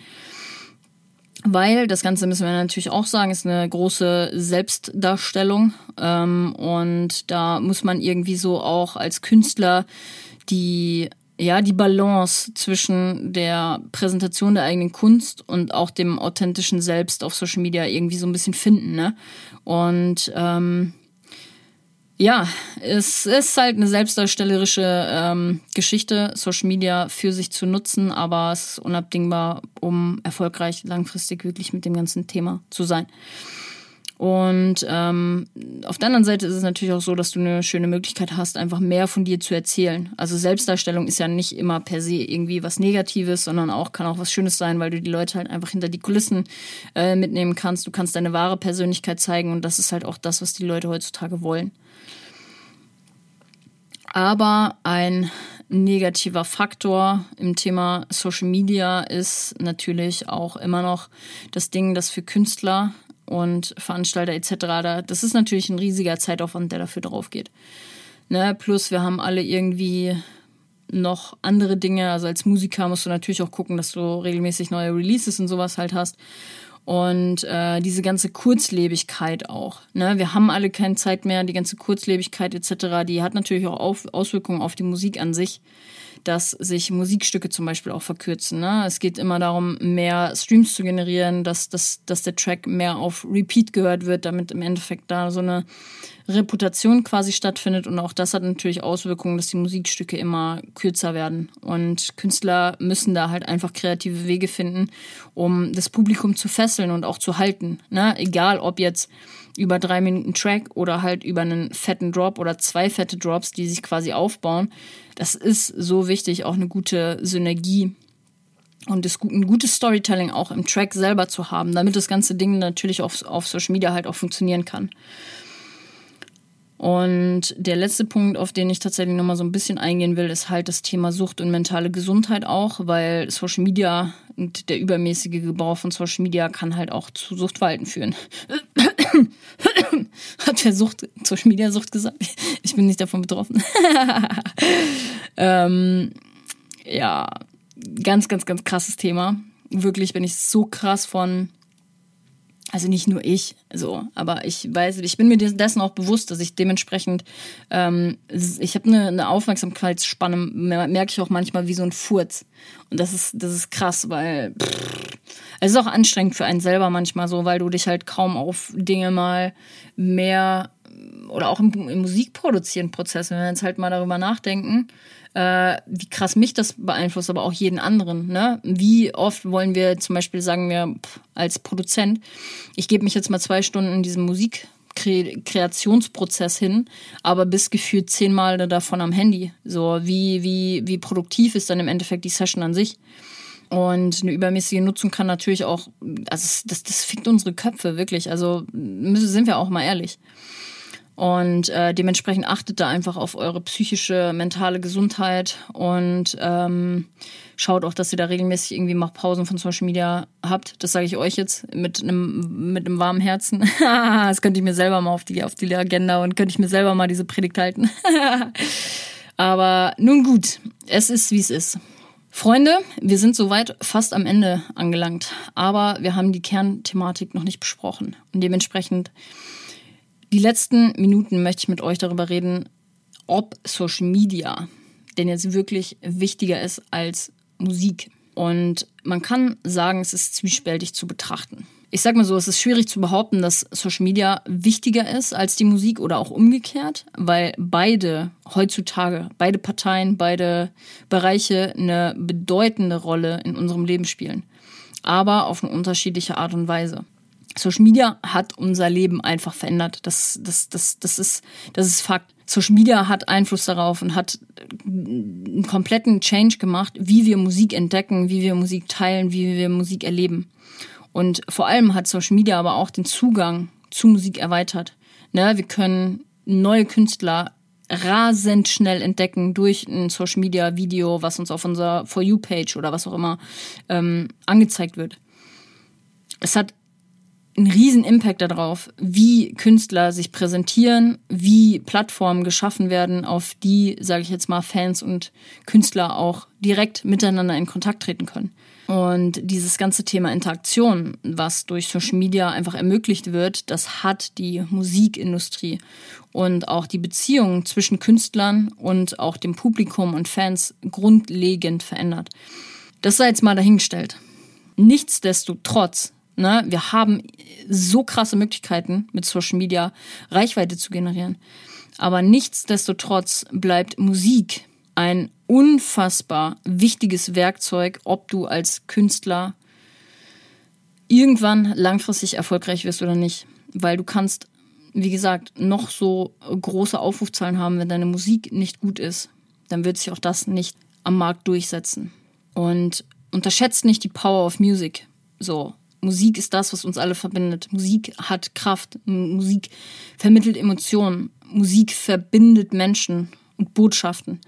Weil, das Ganze müssen wir natürlich auch sagen, ist eine große Selbstdarstellung. Ähm, und da muss man irgendwie so auch als Künstler die, ja, die Balance zwischen der Präsentation der eigenen Kunst und auch dem authentischen Selbst auf Social Media irgendwie so ein bisschen finden. Ne? Und ähm, ja, es ist halt eine selbstdarstellerische ähm, Geschichte, Social Media für sich zu nutzen, aber es ist unabdingbar, um erfolgreich langfristig wirklich mit dem ganzen Thema zu sein. Und ähm, auf der anderen Seite ist es natürlich auch so, dass du eine schöne Möglichkeit hast, einfach mehr von dir zu erzählen. Also Selbstdarstellung ist ja nicht immer per se irgendwie was Negatives, sondern auch kann auch was Schönes sein, weil du die Leute halt einfach hinter die Kulissen äh, mitnehmen kannst. Du kannst deine wahre Persönlichkeit zeigen und das ist halt auch das, was die Leute heutzutage wollen. Aber ein negativer Faktor im Thema Social Media ist natürlich auch immer noch das Ding, dass für Künstler und Veranstalter etc. das ist natürlich ein riesiger Zeitaufwand, der dafür drauf geht. Ne? Plus wir haben alle irgendwie noch andere Dinge. Also als Musiker musst du natürlich auch gucken, dass du regelmäßig neue Releases und sowas halt hast und äh, diese ganze Kurzlebigkeit auch. Ne? Wir haben alle keine Zeit mehr, die ganze Kurzlebigkeit etc., die hat natürlich auch auf, Auswirkungen auf die Musik an sich dass sich Musikstücke zum Beispiel auch verkürzen. Ne? Es geht immer darum, mehr Streams zu generieren, dass, dass, dass der Track mehr auf Repeat gehört wird, damit im Endeffekt da so eine Reputation quasi stattfindet. Und auch das hat natürlich Auswirkungen, dass die Musikstücke immer kürzer werden. Und Künstler müssen da halt einfach kreative Wege finden, um das Publikum zu fesseln und auch zu halten. Ne? Egal ob jetzt über drei Minuten Track oder halt über einen fetten Drop oder zwei fette Drops, die sich quasi aufbauen. Das ist so wichtig, auch eine gute Synergie und das, ein gutes Storytelling auch im Track selber zu haben, damit das ganze Ding natürlich auf, auf Social Media halt auch funktionieren kann. Und der letzte Punkt, auf den ich tatsächlich nochmal so ein bisschen eingehen will, ist halt das Thema Sucht und mentale Gesundheit auch, weil Social Media und der übermäßige Gebrauch von Social Media kann halt auch zu Suchtverhalten führen. [coughs] Hat der Sucht, Social Media Sucht gesagt? Ich bin nicht davon betroffen. [laughs] ähm, ja, ganz, ganz, ganz krasses Thema. Wirklich bin ich so krass von also nicht nur ich, so, aber ich weiß, ich bin mir dessen auch bewusst, dass ich dementsprechend, ähm, ich habe eine, eine Aufmerksamkeitsspanne, merke ich auch manchmal wie so ein Furz. Und das ist, das ist krass, weil pff, es ist auch anstrengend für einen selber manchmal so, weil du dich halt kaum auf Dinge mal mehr oder auch im, im Musikproduzieren Prozess, wenn wir jetzt halt mal darüber nachdenken, äh, wie krass mich das beeinflusst, aber auch jeden anderen. Ne? Wie oft wollen wir zum Beispiel, sagen wir als Produzent, ich gebe mich jetzt mal zwei Stunden in diesem Musikkreationsprozess hin, aber bis gefühlt zehnmal davon am Handy. So, wie, wie, wie produktiv ist dann im Endeffekt die Session an sich? Und eine übermäßige Nutzung kann natürlich auch, also das, das fickt unsere Köpfe, wirklich. Also sind wir auch mal ehrlich. Und äh, dementsprechend achtet da einfach auf eure psychische, mentale Gesundheit und ähm, schaut auch, dass ihr da regelmäßig irgendwie mal Pausen von Social Media habt. Das sage ich euch jetzt mit einem mit warmen Herzen. [laughs] das könnte ich mir selber mal auf die auf die Agenda und könnte ich mir selber mal diese Predigt halten. [laughs] Aber nun gut, es ist wie es ist. Freunde, wir sind soweit fast am Ende angelangt, aber wir haben die Kernthematik noch nicht besprochen und dementsprechend die letzten Minuten möchte ich mit euch darüber reden, ob Social Media denn jetzt wirklich wichtiger ist als Musik. Und man kann sagen, es ist zwiespältig zu betrachten. Ich sag mal so, es ist schwierig zu behaupten, dass Social Media wichtiger ist als die Musik oder auch umgekehrt, weil beide heutzutage, beide Parteien, beide Bereiche eine bedeutende Rolle in unserem Leben spielen. Aber auf eine unterschiedliche Art und Weise. Social Media hat unser Leben einfach verändert. Das, das, das, das, ist, das ist Fakt. Social Media hat Einfluss darauf und hat einen kompletten Change gemacht, wie wir Musik entdecken, wie wir Musik teilen, wie wir Musik erleben. Und vor allem hat Social Media aber auch den Zugang zu Musik erweitert. Ne, wir können neue Künstler rasend schnell entdecken durch ein Social Media Video, was uns auf unserer For You Page oder was auch immer ähm, angezeigt wird. Es hat einen riesen Impact darauf, wie Künstler sich präsentieren, wie Plattformen geschaffen werden, auf die, sage ich jetzt mal, Fans und Künstler auch direkt miteinander in Kontakt treten können. Und dieses ganze Thema Interaktion, was durch Social Media einfach ermöglicht wird, das hat die Musikindustrie und auch die Beziehungen zwischen Künstlern und auch dem Publikum und Fans grundlegend verändert. Das sei jetzt mal dahingestellt. Nichtsdestotrotz Ne? Wir haben so krasse Möglichkeiten mit Social Media Reichweite zu generieren. Aber nichtsdestotrotz bleibt Musik ein unfassbar wichtiges Werkzeug, ob du als Künstler irgendwann langfristig erfolgreich wirst oder nicht. Weil du kannst, wie gesagt, noch so große Aufrufzahlen haben, wenn deine Musik nicht gut ist, dann wird sich auch das nicht am Markt durchsetzen. Und unterschätzt nicht die Power of Music. So, Musik ist das, was uns alle verbindet. Musik hat Kraft. Musik vermittelt Emotionen. Musik verbindet Menschen und Botschaften,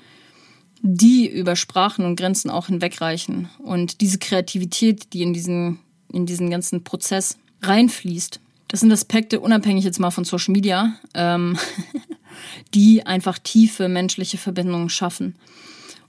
die über Sprachen und Grenzen auch hinwegreichen. Und diese Kreativität, die in diesen, in diesen ganzen Prozess reinfließt, das sind Aspekte, unabhängig jetzt mal von Social Media, ähm, [laughs] die einfach tiefe menschliche Verbindungen schaffen.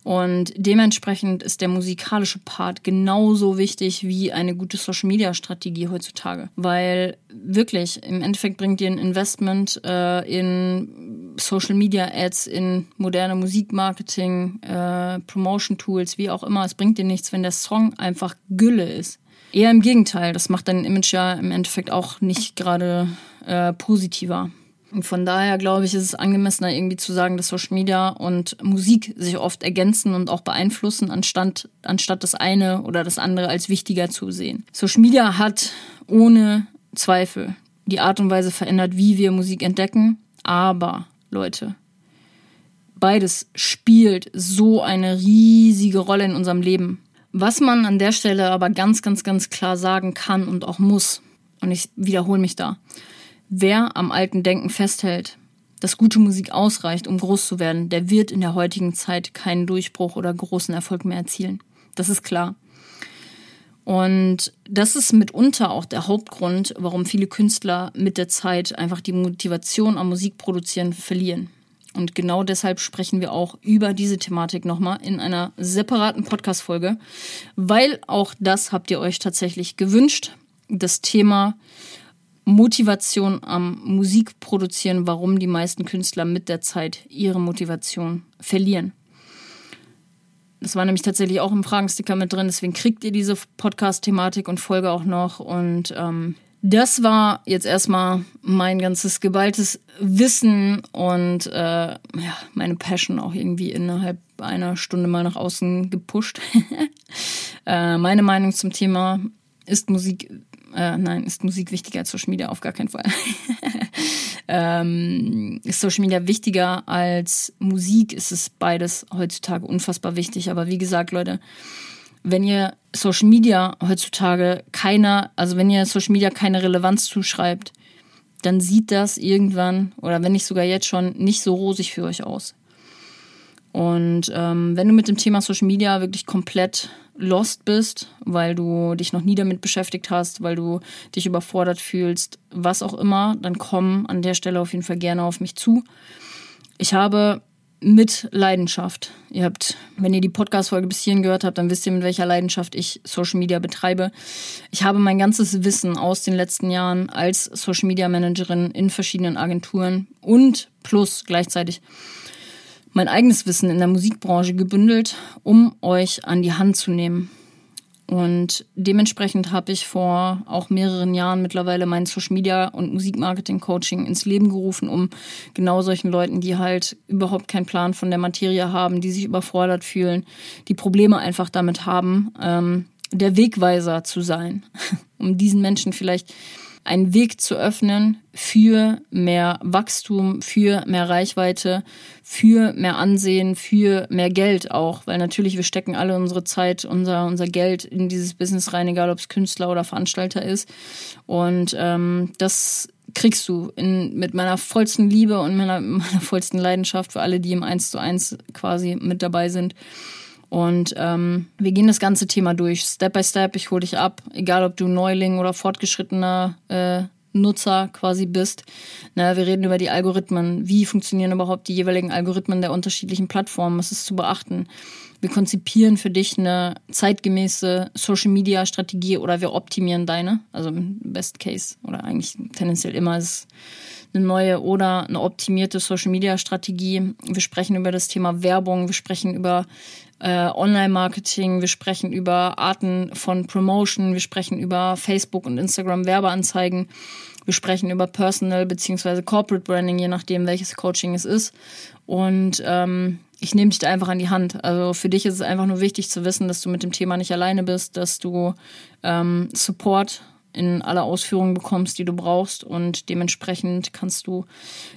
Und dementsprechend ist der musikalische Part genauso wichtig wie eine gute Social Media Strategie heutzutage. Weil wirklich, im Endeffekt bringt dir ein Investment äh, in Social Media Ads, in moderne Musikmarketing, äh, Promotion Tools, wie auch immer, es bringt dir nichts, wenn der Song einfach Gülle ist. Eher im Gegenteil, das macht dein Image ja im Endeffekt auch nicht gerade äh, positiver. Und von daher glaube ich, ist es angemessener, irgendwie zu sagen, dass Social Media und Musik sich oft ergänzen und auch beeinflussen, anstatt, anstatt das eine oder das andere als wichtiger zu sehen. Social Media hat ohne Zweifel die Art und Weise verändert, wie wir Musik entdecken. Aber, Leute, beides spielt so eine riesige Rolle in unserem Leben. Was man an der Stelle aber ganz, ganz, ganz klar sagen kann und auch muss, und ich wiederhole mich da, Wer am alten Denken festhält, dass gute Musik ausreicht, um groß zu werden, der wird in der heutigen Zeit keinen Durchbruch oder großen Erfolg mehr erzielen. Das ist klar. Und das ist mitunter auch der Hauptgrund, warum viele Künstler mit der Zeit einfach die Motivation am Musikproduzieren verlieren. Und genau deshalb sprechen wir auch über diese Thematik nochmal in einer separaten Podcast-Folge, weil auch das habt ihr euch tatsächlich gewünscht. Das Thema Motivation am Musikproduzieren, warum die meisten Künstler mit der Zeit ihre Motivation verlieren. Das war nämlich tatsächlich auch im Fragensticker mit drin, deswegen kriegt ihr diese Podcast-Thematik und Folge auch noch. Und ähm, das war jetzt erstmal mein ganzes geballtes Wissen und äh, ja, meine Passion auch irgendwie innerhalb einer Stunde mal nach außen gepusht. [laughs] äh, meine Meinung zum Thema ist Musik, äh, nein, ist Musik wichtiger als Social Media? Auf gar keinen Fall. [laughs] ähm, ist Social Media wichtiger als Musik? Ist es beides heutzutage unfassbar wichtig. Aber wie gesagt, Leute, wenn ihr Social Media heutzutage keiner, also wenn ihr Social Media keine Relevanz zuschreibt, dann sieht das irgendwann oder wenn nicht sogar jetzt schon nicht so rosig für euch aus. Und ähm, wenn du mit dem Thema Social Media wirklich komplett lost bist, weil du dich noch nie damit beschäftigt hast, weil du dich überfordert fühlst, was auch immer, dann komm an der Stelle auf jeden Fall gerne auf mich zu. Ich habe mit Leidenschaft. Ihr habt, wenn ihr die Podcast-Folge bis hierhin gehört habt, dann wisst ihr, mit welcher Leidenschaft ich Social Media betreibe. Ich habe mein ganzes Wissen aus den letzten Jahren als Social Media Managerin in verschiedenen Agenturen und plus gleichzeitig mein eigenes Wissen in der Musikbranche gebündelt, um euch an die Hand zu nehmen. Und dementsprechend habe ich vor auch mehreren Jahren mittlerweile mein Social Media und Musikmarketing Coaching ins Leben gerufen, um genau solchen Leuten, die halt überhaupt keinen Plan von der Materie haben, die sich überfordert fühlen, die Probleme einfach damit haben, ähm, der Wegweiser zu sein, [laughs] um diesen Menschen vielleicht einen Weg zu öffnen für mehr Wachstum, für mehr Reichweite, für mehr Ansehen, für mehr Geld auch. Weil natürlich, wir stecken alle unsere Zeit, unser, unser Geld in dieses Business rein, egal ob es Künstler oder Veranstalter ist. Und ähm, das kriegst du in, mit meiner vollsten Liebe und meiner, [laughs] meiner vollsten Leidenschaft für alle, die im 1 zu 1 quasi mit dabei sind. Und ähm, wir gehen das ganze Thema durch, Step by Step. Ich hole dich ab, egal ob du Neuling oder fortgeschrittener äh, Nutzer quasi bist. Na, wir reden über die Algorithmen. Wie funktionieren überhaupt die jeweiligen Algorithmen der unterschiedlichen Plattformen? Was ist zu beachten? Wir konzipieren für dich eine zeitgemäße Social Media Strategie oder wir optimieren deine. Also im Best Case oder eigentlich tendenziell immer ist eine neue oder eine optimierte Social Media Strategie. Wir sprechen über das Thema Werbung. Wir sprechen über äh, Online-Marketing, wir sprechen über Arten von Promotion, wir sprechen über Facebook und Instagram Werbeanzeigen, wir sprechen über Personal bzw. Corporate Branding, je nachdem welches Coaching es ist. Und ähm, ich nehme dich da einfach an die Hand. Also für dich ist es einfach nur wichtig zu wissen, dass du mit dem Thema nicht alleine bist, dass du ähm, Support in aller Ausführung bekommst, die du brauchst. Und dementsprechend kannst du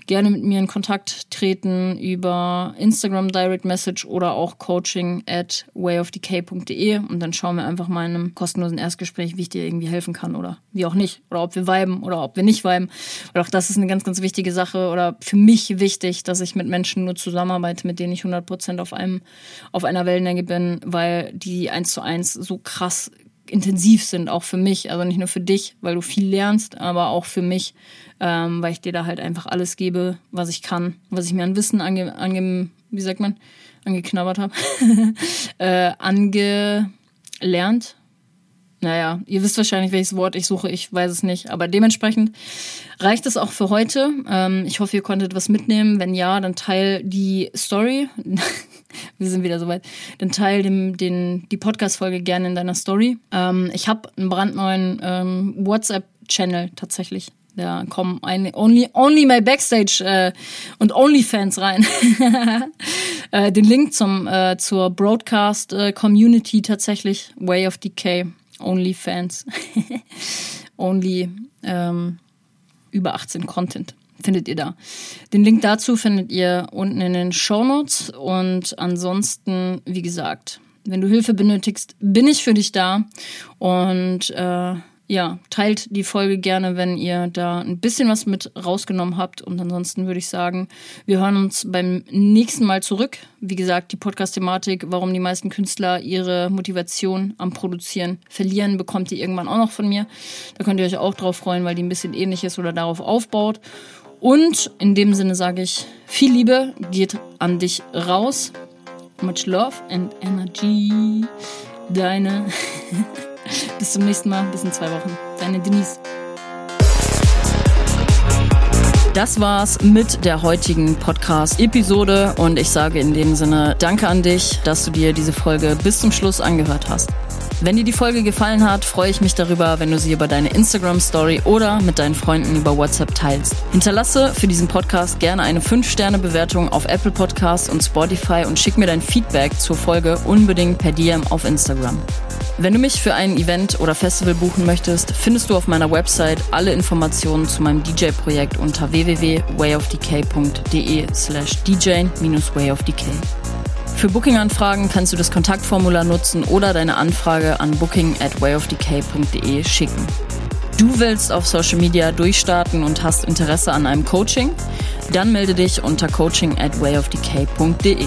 gerne mit mir in Kontakt treten über Instagram Direct Message oder auch coaching at wayofdecay.de und dann schauen wir einfach mal in einem kostenlosen Erstgespräch, wie ich dir irgendwie helfen kann oder wie auch nicht. Oder ob wir viben oder ob wir nicht viben. Und auch das ist eine ganz, ganz wichtige Sache oder für mich wichtig, dass ich mit Menschen nur zusammenarbeite, mit denen ich 100% auf einem, auf einer Wellenlänge bin, weil die eins zu eins so krass intensiv sind, auch für mich. Also nicht nur für dich, weil du viel lernst, aber auch für mich, ähm, weil ich dir da halt einfach alles gebe, was ich kann, was ich mir an Wissen ange, ange wie sagt man, angeknabbert habe, [laughs] äh, angelernt. Naja, ihr wisst wahrscheinlich, welches Wort ich suche, ich weiß es nicht. Aber dementsprechend reicht es auch für heute. Ähm, ich hoffe, ihr konntet was mitnehmen. Wenn ja, dann teil die Story. [laughs] [laughs] wir sind wieder soweit, dann teil dem, den, die Podcast-Folge gerne in deiner Story. Ähm, ich habe einen brandneuen ähm, WhatsApp-Channel tatsächlich. Da kommen eine, only, only my Backstage äh, und OnlyFans rein. [laughs] äh, den Link zum, äh, zur Broadcast-Community äh, tatsächlich, Way of Decay, OnlyFans. [laughs] only ähm, über 18 Content findet ihr da. Den Link dazu findet ihr unten in den Show Notes und ansonsten, wie gesagt, wenn du Hilfe benötigst, bin ich für dich da und äh, ja, teilt die Folge gerne, wenn ihr da ein bisschen was mit rausgenommen habt. Und ansonsten würde ich sagen, wir hören uns beim nächsten Mal zurück. Wie gesagt, die Podcast-Thematik, warum die meisten Künstler ihre Motivation am Produzieren verlieren, bekommt ihr irgendwann auch noch von mir. Da könnt ihr euch auch drauf freuen, weil die ein bisschen ähnlich ist oder darauf aufbaut. Und in dem Sinne sage ich, viel Liebe geht an dich raus. Much love and energy. Deine. [laughs] Bis zum nächsten Mal. Bis in zwei Wochen. Deine Denise. Das war's mit der heutigen Podcast-Episode und ich sage in dem Sinne Danke an dich, dass du dir diese Folge bis zum Schluss angehört hast. Wenn dir die Folge gefallen hat, freue ich mich darüber, wenn du sie über deine Instagram-Story oder mit deinen Freunden über WhatsApp teilst. Hinterlasse für diesen Podcast gerne eine 5-Sterne-Bewertung auf Apple Podcasts und Spotify und schick mir dein Feedback zur Folge unbedingt per DM auf Instagram. Wenn du mich für ein Event oder Festival buchen möchtest, findest du auf meiner Website alle Informationen zu meinem DJ-Projekt unter www.wayofdk.de slash dj-wayofdk. Für Booking-Anfragen kannst du das Kontaktformular nutzen oder deine Anfrage an booking at wayofdk.de schicken. Du willst auf Social Media durchstarten und hast Interesse an einem Coaching? Dann melde dich unter coaching at wayofdk.de.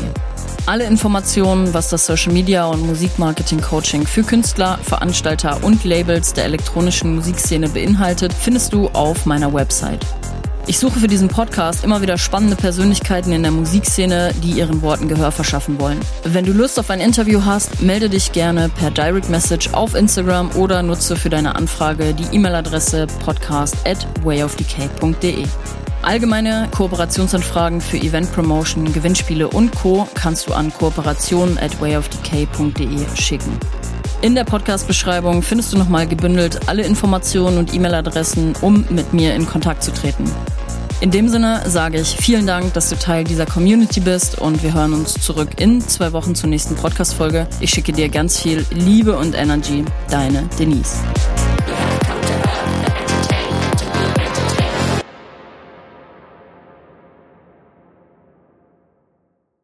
Alle Informationen, was das Social Media und Musikmarketing Coaching für Künstler, Veranstalter und Labels der elektronischen Musikszene beinhaltet, findest du auf meiner Website. Ich suche für diesen Podcast immer wieder spannende Persönlichkeiten in der Musikszene, die ihren Worten Gehör verschaffen wollen. Wenn du Lust auf ein Interview hast, melde dich gerne per Direct Message auf Instagram oder nutze für deine Anfrage die E-Mail-Adresse podcast at wayofdk.de. Allgemeine Kooperationsanfragen für Event Promotion, Gewinnspiele und Co. kannst du an kooperation at wayofdk.de schicken. In der Podcast-Beschreibung findest du nochmal gebündelt alle Informationen und E-Mail-Adressen, um mit mir in Kontakt zu treten. In dem Sinne sage ich vielen Dank, dass du Teil dieser Community bist und wir hören uns zurück in zwei Wochen zur nächsten Podcast-Folge. Ich schicke dir ganz viel Liebe und Energy. Deine Denise.